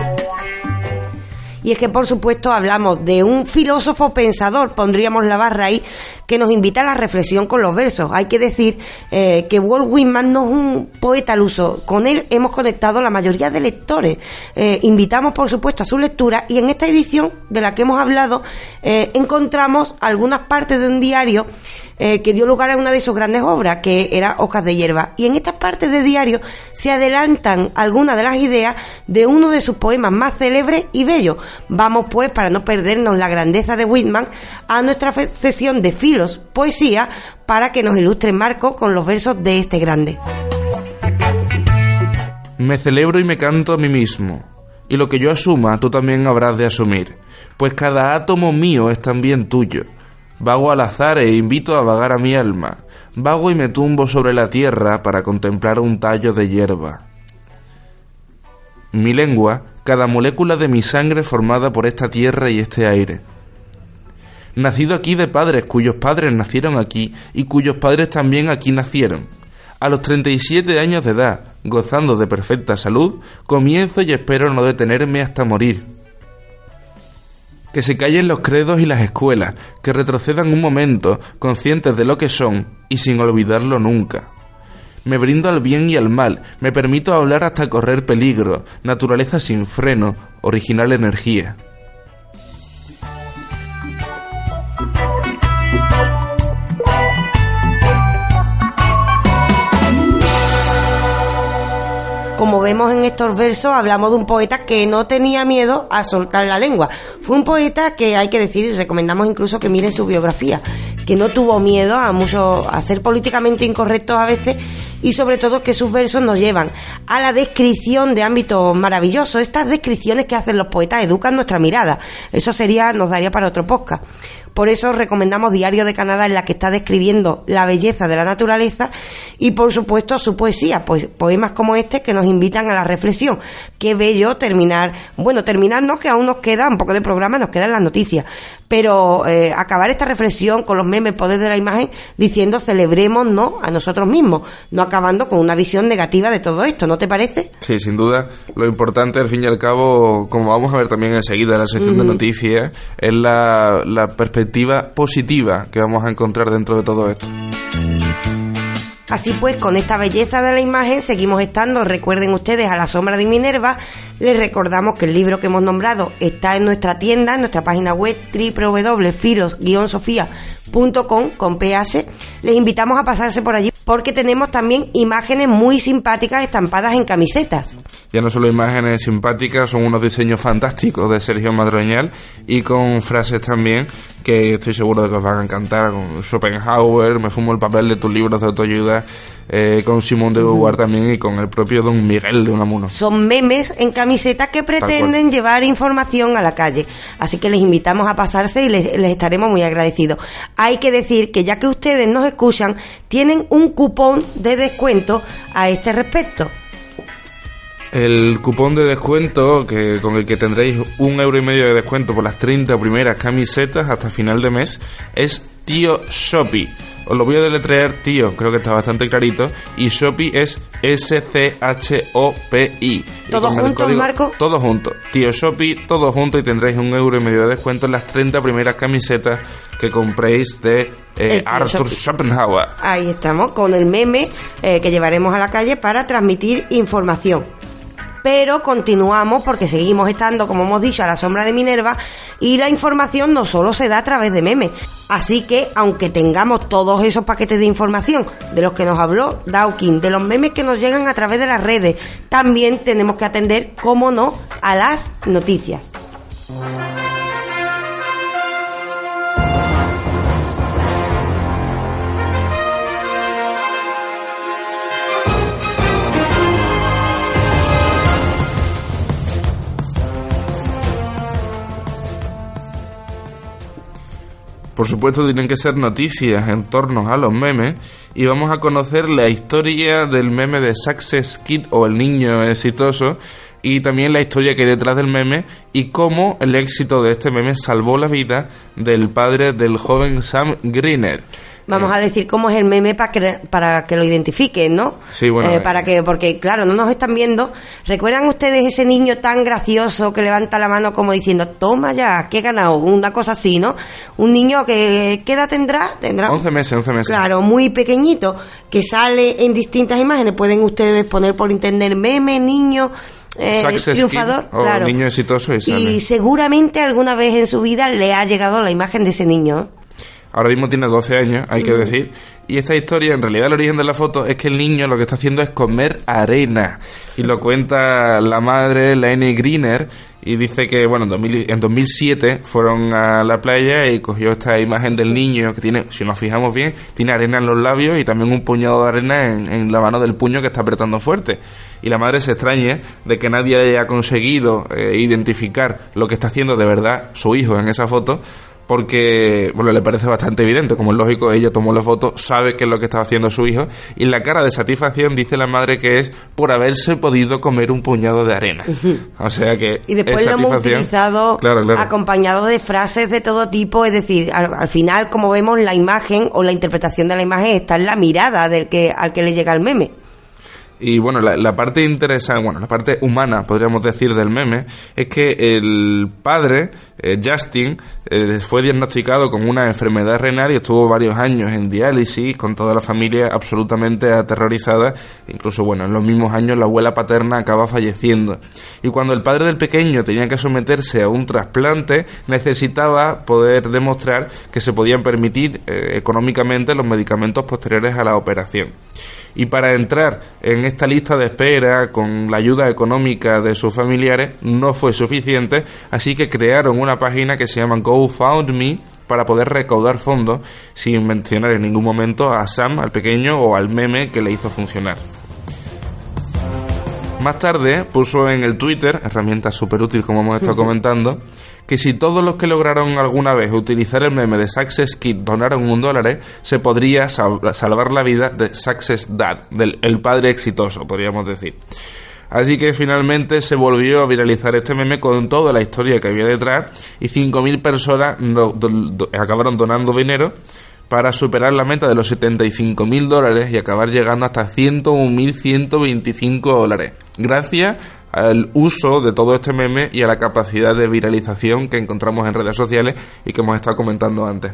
Y es que, por supuesto, hablamos de un filósofo pensador, pondríamos la barra ahí, que nos invita a la reflexión con los versos. Hay que decir eh, que Walt Whitman no es un poeta al uso. Con él hemos conectado la mayoría de lectores. Eh, invitamos, por supuesto, a su lectura y en esta edición de la que hemos hablado eh, encontramos algunas partes de un diario eh, que dio lugar a una de sus grandes obras, que era Hojas de Hierba. Y en estas partes de diario se adelantan algunas de las ideas de uno de sus poemas más célebres y bellos. Vamos pues, para no perdernos la grandeza de Whitman, a nuestra sesión de filos, poesía, para que nos ilustre Marco con los versos de este grande. Me celebro y me canto a mí mismo, y lo que yo asuma tú también habrás de asumir, pues cada átomo mío es también tuyo Vago al azar e invito a vagar a mi alma. Vago y me tumbo sobre la tierra para contemplar un tallo de hierba. Mi lengua, cada molécula de mi sangre formada por esta tierra y este aire. Nacido aquí de padres cuyos padres nacieron aquí y cuyos padres también aquí nacieron. A los 37 años de edad, gozando de perfecta salud, comienzo y espero no detenerme hasta morir que se callen los credos y las escuelas, que retrocedan un momento, conscientes de lo que son y sin olvidarlo nunca. Me brindo al bien y al mal, me permito hablar hasta correr peligro, naturaleza sin freno, original energía. Como vemos en estos versos, hablamos de un poeta que no tenía miedo a soltar la lengua. Fue un poeta que hay que decir, y recomendamos incluso que miren su biografía, que no tuvo miedo a mucho, a ser políticamente incorrecto a veces y sobre todo que sus versos nos llevan a la descripción de ámbitos maravillosos. Estas descripciones que hacen los poetas educan nuestra mirada. Eso sería, nos daría para otro podcast. Por eso recomendamos Diario de Canadá en la que está describiendo la belleza de la naturaleza y por supuesto su poesía, pues poemas como este que nos invitan a la reflexión. Qué bello terminar, bueno, terminarnos que aún nos queda un poco de programa, nos quedan las noticias, pero eh, acabar esta reflexión con los memes, poder de la imagen, diciendo celebremos no a nosotros mismos, no acabando con una visión negativa de todo esto, ¿no te parece? Sí, sin duda. Lo importante, al fin y al cabo, como vamos a ver también enseguida en la sección de noticias, es la, la perspectiva positiva que vamos a encontrar dentro de todo esto. Así pues, con esta belleza de la imagen seguimos estando, recuerden ustedes, a la sombra de Minerva. Les recordamos que el libro que hemos nombrado está en nuestra tienda, en nuestra página web www.filos-sofía.com con PH. Les invitamos a pasarse por allí porque tenemos también imágenes muy simpáticas estampadas en camisetas. Ya no solo imágenes simpáticas, son unos diseños fantásticos de Sergio Madroñal y con frases también que estoy seguro de que os van a encantar, con Schopenhauer, Me fumo el papel de tus libros de autoayuda, eh, con Simón de Beauvoir también y con el propio Don Miguel de Unamuno. Son memes en camisetas que pretenden llevar información a la calle. Así que les invitamos a pasarse y les, les estaremos muy agradecidos. Hay que decir que ya que ustedes nos escuchan, tienen un cupón de descuento a este respecto. El cupón de descuento que, con el que tendréis un euro y medio de descuento por las 30 primeras camisetas hasta final de mes es Tío Shopee. Os lo voy a deletrear, tío, creo que está bastante clarito. Y Shopee es S-C-H-O-P-I. ¿Todo junto, Marco? Todo junto. Tío Shopee, todo junto y tendréis un euro y medio de descuento en las 30 primeras camisetas que compréis de eh, Arthur Schopenhauer. Ahí estamos, con el meme eh, que llevaremos a la calle para transmitir información pero continuamos porque seguimos estando, como hemos dicho, a la sombra de Minerva y la información no solo se da a través de memes. Así que, aunque tengamos todos esos paquetes de información de los que nos habló Dawkins, de los memes que nos llegan a través de las redes, también tenemos que atender, como no, a las noticias. Por supuesto, tienen que ser noticias en torno a los memes y vamos a conocer la historia del meme de Success Kid o el niño exitoso y también la historia que hay detrás del meme y cómo el éxito de este meme salvó la vida del padre del joven Sam Greener. Vamos a decir cómo es el meme para que, para que lo identifiquen, ¿no? Sí, bueno, Eh, eh. para que, porque claro, no nos están viendo. ¿Recuerdan ustedes ese niño tan gracioso que levanta la mano como diciendo, toma ya, que he ganado? Una cosa así, ¿no? Un niño que, ¿qué edad tendrá? Tendrá 11 meses, 11 meses. Claro, muy pequeñito, que sale en distintas imágenes. Pueden ustedes poner por internet meme, niño, eh, triunfador. Kid o claro. niño exitoso y y seguramente alguna vez en su vida le ha llegado la imagen de ese niño. Ahora mismo tiene 12 años, hay que decir. Y esta historia, en realidad, el origen de la foto es que el niño lo que está haciendo es comer arena. Y lo cuenta la madre, Laine Greener, y dice que, bueno, en, 2000 en 2007 fueron a la playa y cogió esta imagen del niño que tiene, si nos fijamos bien, tiene arena en los labios y también un puñado de arena en, en la mano del puño que está apretando fuerte. Y la madre se extraña de que nadie haya conseguido eh, identificar lo que está haciendo de verdad su hijo en esa foto porque bueno le parece bastante evidente como es lógico ella tomó la foto sabe qué es lo que estaba haciendo su hijo y la cara de satisfacción dice la madre que es por haberse podido comer un puñado de arena. O sea que Y después es lo hemos utilizado claro claro. acompañado de frases de todo tipo, es decir, al, al final, como vemos, la imagen o la interpretación de la imagen está en la mirada del que al que le llega el meme. Y bueno, la, la parte interesante, bueno, la parte humana, podríamos decir, del meme, es que el padre, eh, Justin, eh, fue diagnosticado con una enfermedad renal y estuvo varios años en diálisis, con toda la familia absolutamente aterrorizada. Incluso, bueno, en los mismos años la abuela paterna acaba falleciendo. Y cuando el padre del pequeño tenía que someterse a un trasplante, necesitaba poder demostrar que se podían permitir eh, económicamente los medicamentos posteriores a la operación. Y para entrar en esta lista de espera con la ayuda económica de sus familiares no fue suficiente, así que crearon una página que se llama GoFundMe para poder recaudar fondos sin mencionar en ningún momento a Sam, al pequeño, o al meme que le hizo funcionar. Más tarde puso en el Twitter, herramienta súper útil como hemos estado comentando, que si todos los que lograron alguna vez utilizar el meme de Success Kid donaron un dólar, se podría salvar la vida de Success Dad, del el padre exitoso, podríamos decir. Así que finalmente se volvió a viralizar este meme con toda la historia que había detrás y 5.000 personas acabaron donando dinero para superar la meta de los 75.000 dólares y acabar llegando hasta 101.125 dólares. Gracias al uso de todo este meme y a la capacidad de viralización que encontramos en redes sociales y que hemos estado comentando antes.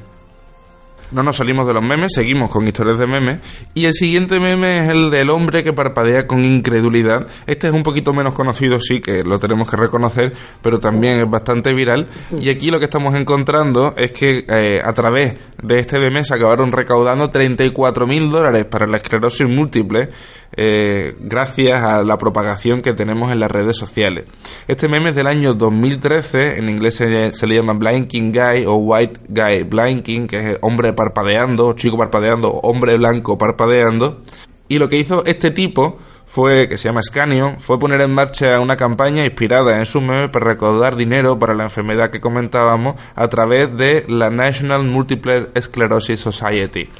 No nos salimos de los memes, seguimos con historias de memes. Y el siguiente meme es el del hombre que parpadea con incredulidad. Este es un poquito menos conocido, sí, que lo tenemos que reconocer, pero también es bastante viral. Y aquí lo que estamos encontrando es que eh, a través de este meme se acabaron recaudando 34.000 dólares para la esclerosis múltiple eh, gracias a la propagación que tenemos en las redes sociales. Este meme es del año 2013, en inglés se, le llama Blinking Guy o White Guy Blinking, que es hombre parpadeando, chico parpadeando, hombre blanco parpadeando. Y lo que hizo este tipo fue, que se llama Scanion, fue poner en marcha una campaña inspirada en su meme para recaudar dinero para la enfermedad que comentábamos a través de la National Multiple Sclerosis Society.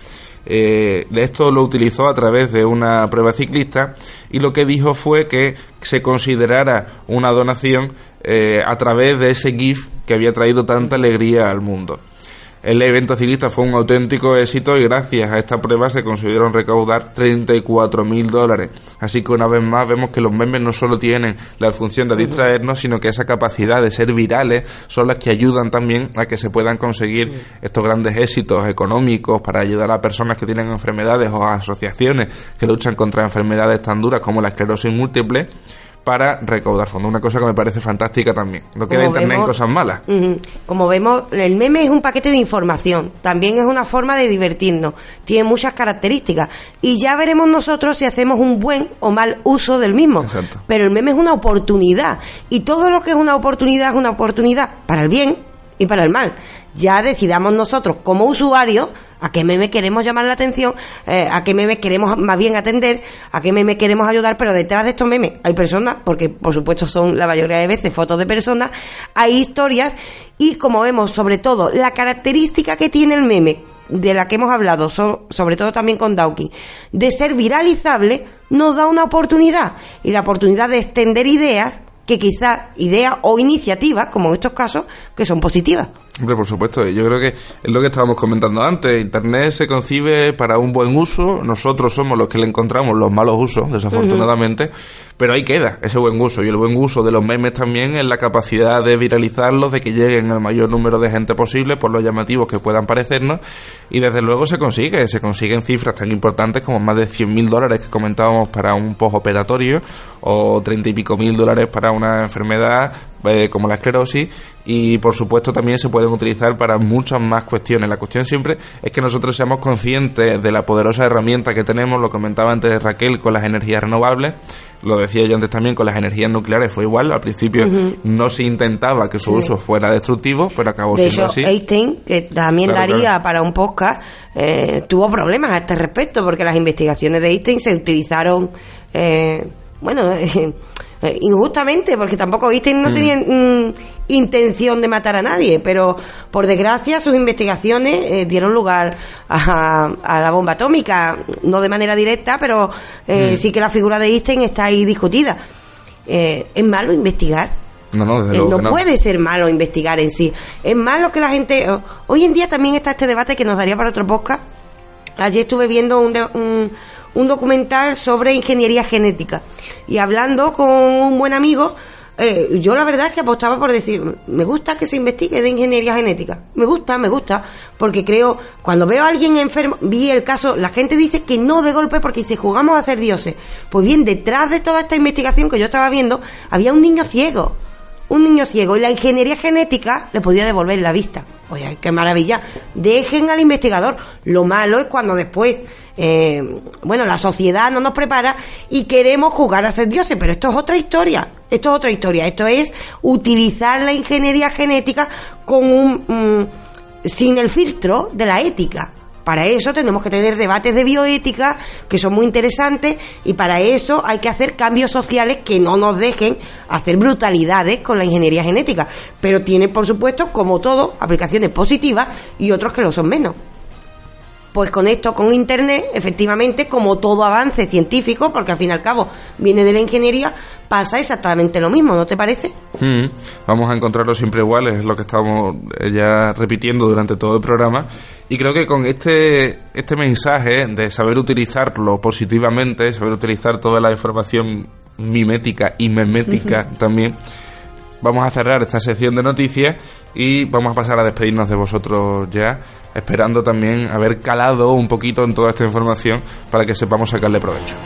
Eh, esto lo utilizó a través de una prueba ciclista y lo que dijo fue que se considerara una donación eh, a través de ese GIF que había traído tanta alegría al mundo. El evento ciclista fue un auténtico éxito y gracias a esta prueba se consiguieron recaudar 34 mil dólares. Así que una vez más vemos que los memes no solo tienen la función de distraernos, sino que esa capacidad de ser virales son las que ayudan también a que se puedan conseguir estos grandes éxitos económicos para ayudar a personas que tienen enfermedades o a asociaciones que luchan contra enfermedades tan duras como la esclerosis múltiple para recaudar fondos. Una cosa que me parece fantástica también. No queda Internet en cosas malas. Como vemos, el meme es un paquete de información. También es una forma de divertirnos. Tiene muchas características. Y ya veremos nosotros si hacemos un buen o mal uso del mismo. Pero el meme es una oportunidad. Y todo lo que es una oportunidad es una oportunidad para el bien y para el mal. Ya decidamos nosotros como usuarios a qué meme queremos llamar la atención, eh, a qué meme queremos más bien atender, a qué meme queremos ayudar, pero detrás de estos memes hay personas, porque por supuesto son la mayoría de veces fotos de personas, hay historias y como vemos sobre todo la característica que tiene el meme, de la que hemos hablado, sobre todo también con Dawkins, de ser viralizable, nos da una oportunidad y la oportunidad de extender ideas que quizás ideas o iniciativas, como en estos casos, que son positivas. Hombre, por supuesto, yo creo que es lo que estábamos comentando antes. Internet se concibe para un buen uso, nosotros somos los que le encontramos los malos usos, desafortunadamente, pero ahí queda ese buen uso. Y el buen uso de los memes también es la capacidad de viralizarlos, de que lleguen al mayor número de gente posible, por los llamativos que puedan parecernos, y desde luego se consigue, se consiguen cifras tan importantes como más de 100.000 dólares que comentábamos para un postoperatorio, o 30 y pico mil dólares para una enfermedad eh, como la esclerosis, y por supuesto también se pueden utilizar para muchas más cuestiones. La cuestión siempre es que nosotros seamos conscientes de la poderosa herramienta que tenemos, lo comentaba antes Raquel con las energías renovables, lo decía yo antes también con las energías nucleares, fue igual, al principio no se intentaba que su uso fuera destructivo, pero acabó de siendo hecho, Einstein, que también daría para un podcast, eh, tuvo problemas a este respecto, porque las investigaciones de Einstein se utilizaron, eh, bueno, Eh, injustamente, porque tampoco Einstein no mm. tenía mm, intención de matar a nadie, pero por desgracia sus investigaciones eh, dieron lugar a, la bomba atómica, no de manera directa, pero eh, mm. sí que la figura de Einstein está ahí discutida. ¿Es malo investigar? No, no, desde no, puede ser malo investigar en sí. Es malo que la gente. Hoy en día también está este debate que nos daría para otro podcast. Ayer estuve viendo un, un, un documental sobre ingeniería genética. Y hablando con un buen amigo, eh, yo la verdad es que apostaba por decir, me gusta que se investigue de ingeniería genética. Me gusta, me gusta, porque creo, cuando veo a alguien enfermo, vi el caso, la gente dice que no de golpe porque dice, jugamos a ser dioses. Pues bien, detrás de toda esta investigación que yo estaba viendo, había un niño ciego. Un niño ciego. Y la ingeniería genética le podía devolver la vista. Oye, qué maravilla. Dejen al investigador. Lo malo es cuando después eh, bueno, la sociedad no nos prepara y queremos jugar a ser dioses, pero esto es otra historia. Esto es otra historia. Esto es utilizar la ingeniería genética con un, mm, sin el filtro de la ética. Para eso tenemos que tener debates de bioética que son muy interesantes y para eso hay que hacer cambios sociales que no nos dejen hacer brutalidades con la ingeniería genética. Pero tiene, por supuesto, como todo, aplicaciones positivas y otros que lo son menos. Pues con esto, con Internet, efectivamente, como todo avance científico, porque al fin y al cabo viene de la ingeniería, pasa exactamente lo mismo, ¿no te parece? Mm, vamos a encontrarlo siempre igual, es lo que estamos eh, ya repitiendo durante todo el programa. Y creo que con este, este mensaje de saber utilizarlo positivamente, saber utilizar toda la información mimética y memética también, vamos a cerrar esta sección de noticias y vamos a pasar a despedirnos de vosotros ya, esperando también haber calado un poquito en toda esta información para que sepamos sacarle provecho.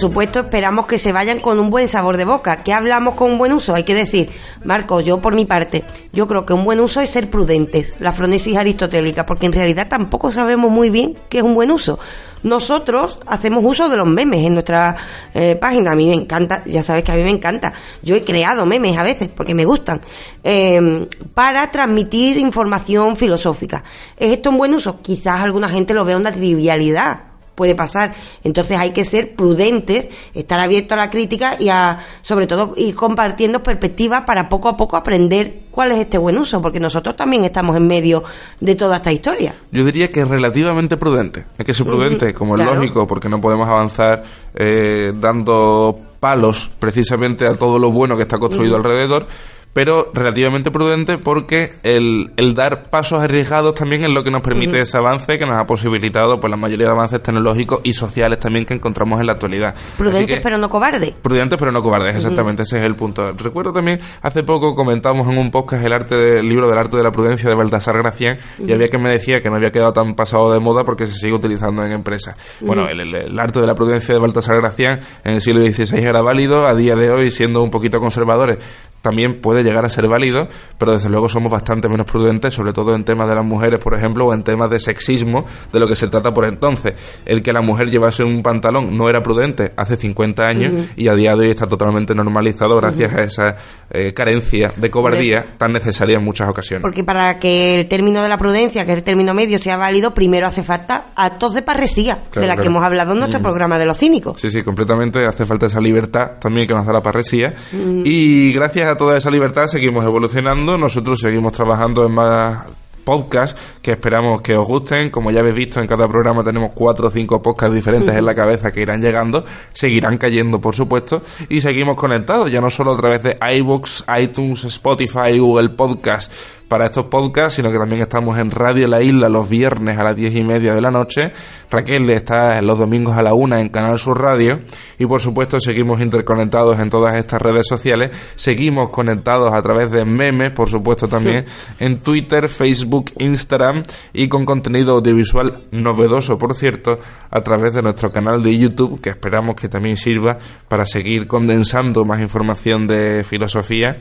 Supuesto, esperamos que se vayan con un buen sabor de boca. ¿Qué hablamos con un buen uso? Hay que decir, Marco, yo por mi parte, yo creo que un buen uso es ser prudentes, la fronesis aristotélica, porque en realidad tampoco sabemos muy bien qué es un buen uso. Nosotros hacemos uso de los memes en nuestra eh, página. A mí me encanta, ya sabes que a mí me encanta. Yo he creado memes a veces porque me gustan eh, para transmitir información filosófica. ¿Es esto un buen uso? Quizás alguna gente lo vea una trivialidad puede pasar. Entonces hay que ser prudentes, estar abiertos a la crítica y a, sobre todo, ir compartiendo perspectivas para poco a poco aprender cuál es este buen uso, porque nosotros también estamos en medio de toda esta historia. Yo diría que es relativamente prudente. Hay que ser prudente, como es lógico, porque no podemos avanzar eh, dando palos precisamente a todo lo bueno que está construido alrededor pero relativamente prudente porque el, el, dar pasos arriesgados también es lo que nos permite ese avance que nos ha posibilitado pues la mayoría de avances tecnológicos y sociales también que encontramos en la actualidad. Prudentes pero no cobardes. Prudentes pero no cobardes, exactamente, ese es el punto. Recuerdo también, hace poco comentamos en un podcast el arte del libro del arte de la prudencia de Baltasar Gracián y había que me decía que no había quedado tan pasado de moda porque se sigue utilizando en empresas. Bueno, el, el, arte de la prudencia de Baltasar Gracián en el siglo XVI era válido, a día de hoy siendo un poquito conservadores también puede llegar a ser válido, pero desde luego somos bastante menos prudentes, sobre todo en temas de las mujeres, por ejemplo, o en temas de sexismo, de lo que se trata por entonces. El que la mujer llevase un pantalón no era prudente hace 50 años y a día de hoy está totalmente normalizado gracias a esa eh, carencia de cobardía tan necesaria en muchas ocasiones. Porque para que el término de la prudencia, que es el término medio, sea válido, primero hace falta actos de parresía, de la que hemos hablado en nuestro programa de los cínicos. Sí, sí, completamente. Hace falta esa libertad también que nos da la parresía. Y gracias toda esa libertad seguimos evolucionando, nosotros seguimos trabajando en más podcasts que esperamos que os gusten. Como ya habéis visto, en cada programa tenemos cuatro o cinco podcasts diferentes en la cabeza que irán llegando, seguirán cayendo, por supuesto, y seguimos conectados, ya no solo a través de iBooks, iTunes, Spotify, Google Podcast para estos podcasts, sino que también estamos en Radio La Isla los viernes a las diez y media de la noche. Raquel está los domingos a la una en Canal Sur Radio. Y por supuesto seguimos interconectados en todas estas redes sociales. Seguimos conectados a través de memes, por supuesto también en Twitter, Facebook, Instagram y con contenido audiovisual novedoso, por cierto, a través de nuestro canal de YouTube, que esperamos que también sirva para seguir condensando más información de filosofía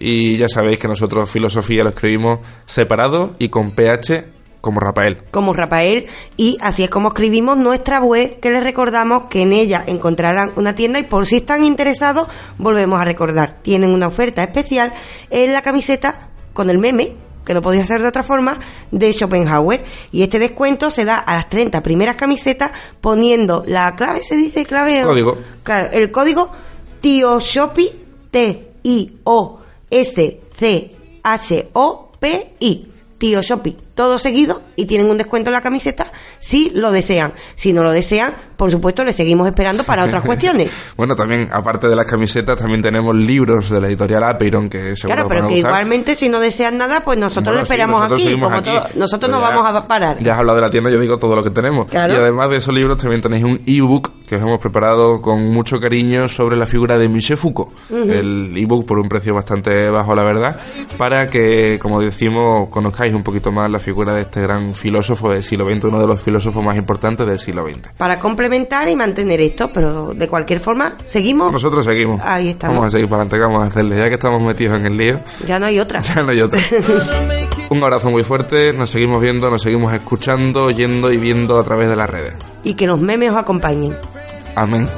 y ya sabéis que nosotros filosofía lo escribimos separado y con PH como Rafael. Como Rafael, y así es como escribimos nuestra web, que les recordamos que en ella encontrarán una tienda y por si están interesados, volvemos a recordar, tienen una oferta especial en la camiseta con el meme, que no podía ser de otra forma, de Schopenhauer. Y este descuento se da a las 30 primeras camisetas poniendo la clave, se dice clave. Código. Claro, el código Tío Shopi, T-I-O S-C-H-O-P-I. Tío Shopi. Todo seguido y tienen un descuento en la camiseta si lo desean. Si no lo desean, por supuesto, le seguimos esperando para otras cuestiones. bueno, también, aparte de las camisetas, también tenemos libros de la editorial Apeiron que seguro Claro, pero que igualmente si no desean nada, pues nosotros lo esperamos aquí. Como nosotros no vamos a parar. Ya has hablado de la tienda, yo digo todo lo que tenemos. Y además de esos libros también tenéis un ebook que os hemos preparado con mucho cariño sobre la figura de Michel Foucault. El ebook por un precio bastante bajo, la verdad, para que, como decimos, conozcáis un poquito más la figura de este gran filósofo del siglo XX, uno de los filósofos más importantes del siglo XX. Para complementar y mantener esto, pero de cualquier forma, ¿seguimos? Nosotros seguimos. Ahí estamos. Vamos a seguir para adelante, vamos a hacerle. Ya que estamos metidos en el lío. Ya no hay otra. Ya no hay otra. un abrazo muy fuerte, nos seguimos viendo, nos seguimos escuchando, oyendo y viendo a través de las redes. Y que los memes os acompañen. Amén.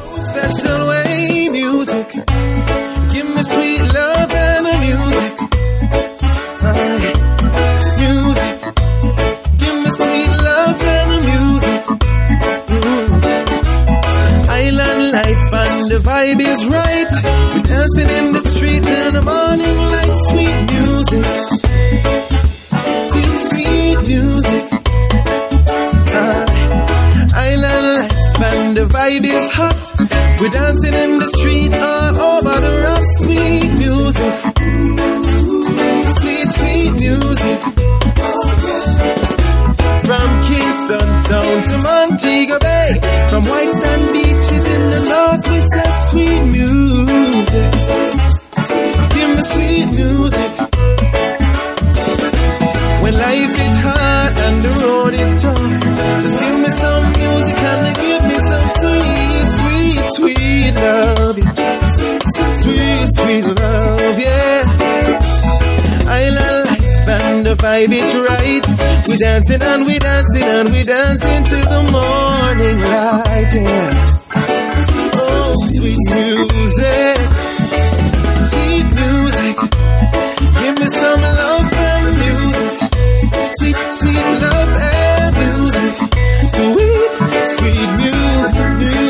We're dancing in the street all over the rock. Sweet music. Sweet, sweet music. From Kingston town to Montego Bay. From White Sand beaches in the north, we say sweet music. Give me sweet music. When life is hard sweet love. Sweet, sweet love, yeah. I life and the vibe is right. We dancing and we dancing and we dancing till the morning light, yeah. Oh, sweet music, sweet music. Give me some love and music. Sweet, sweet love and music. Sweet, sweet mu-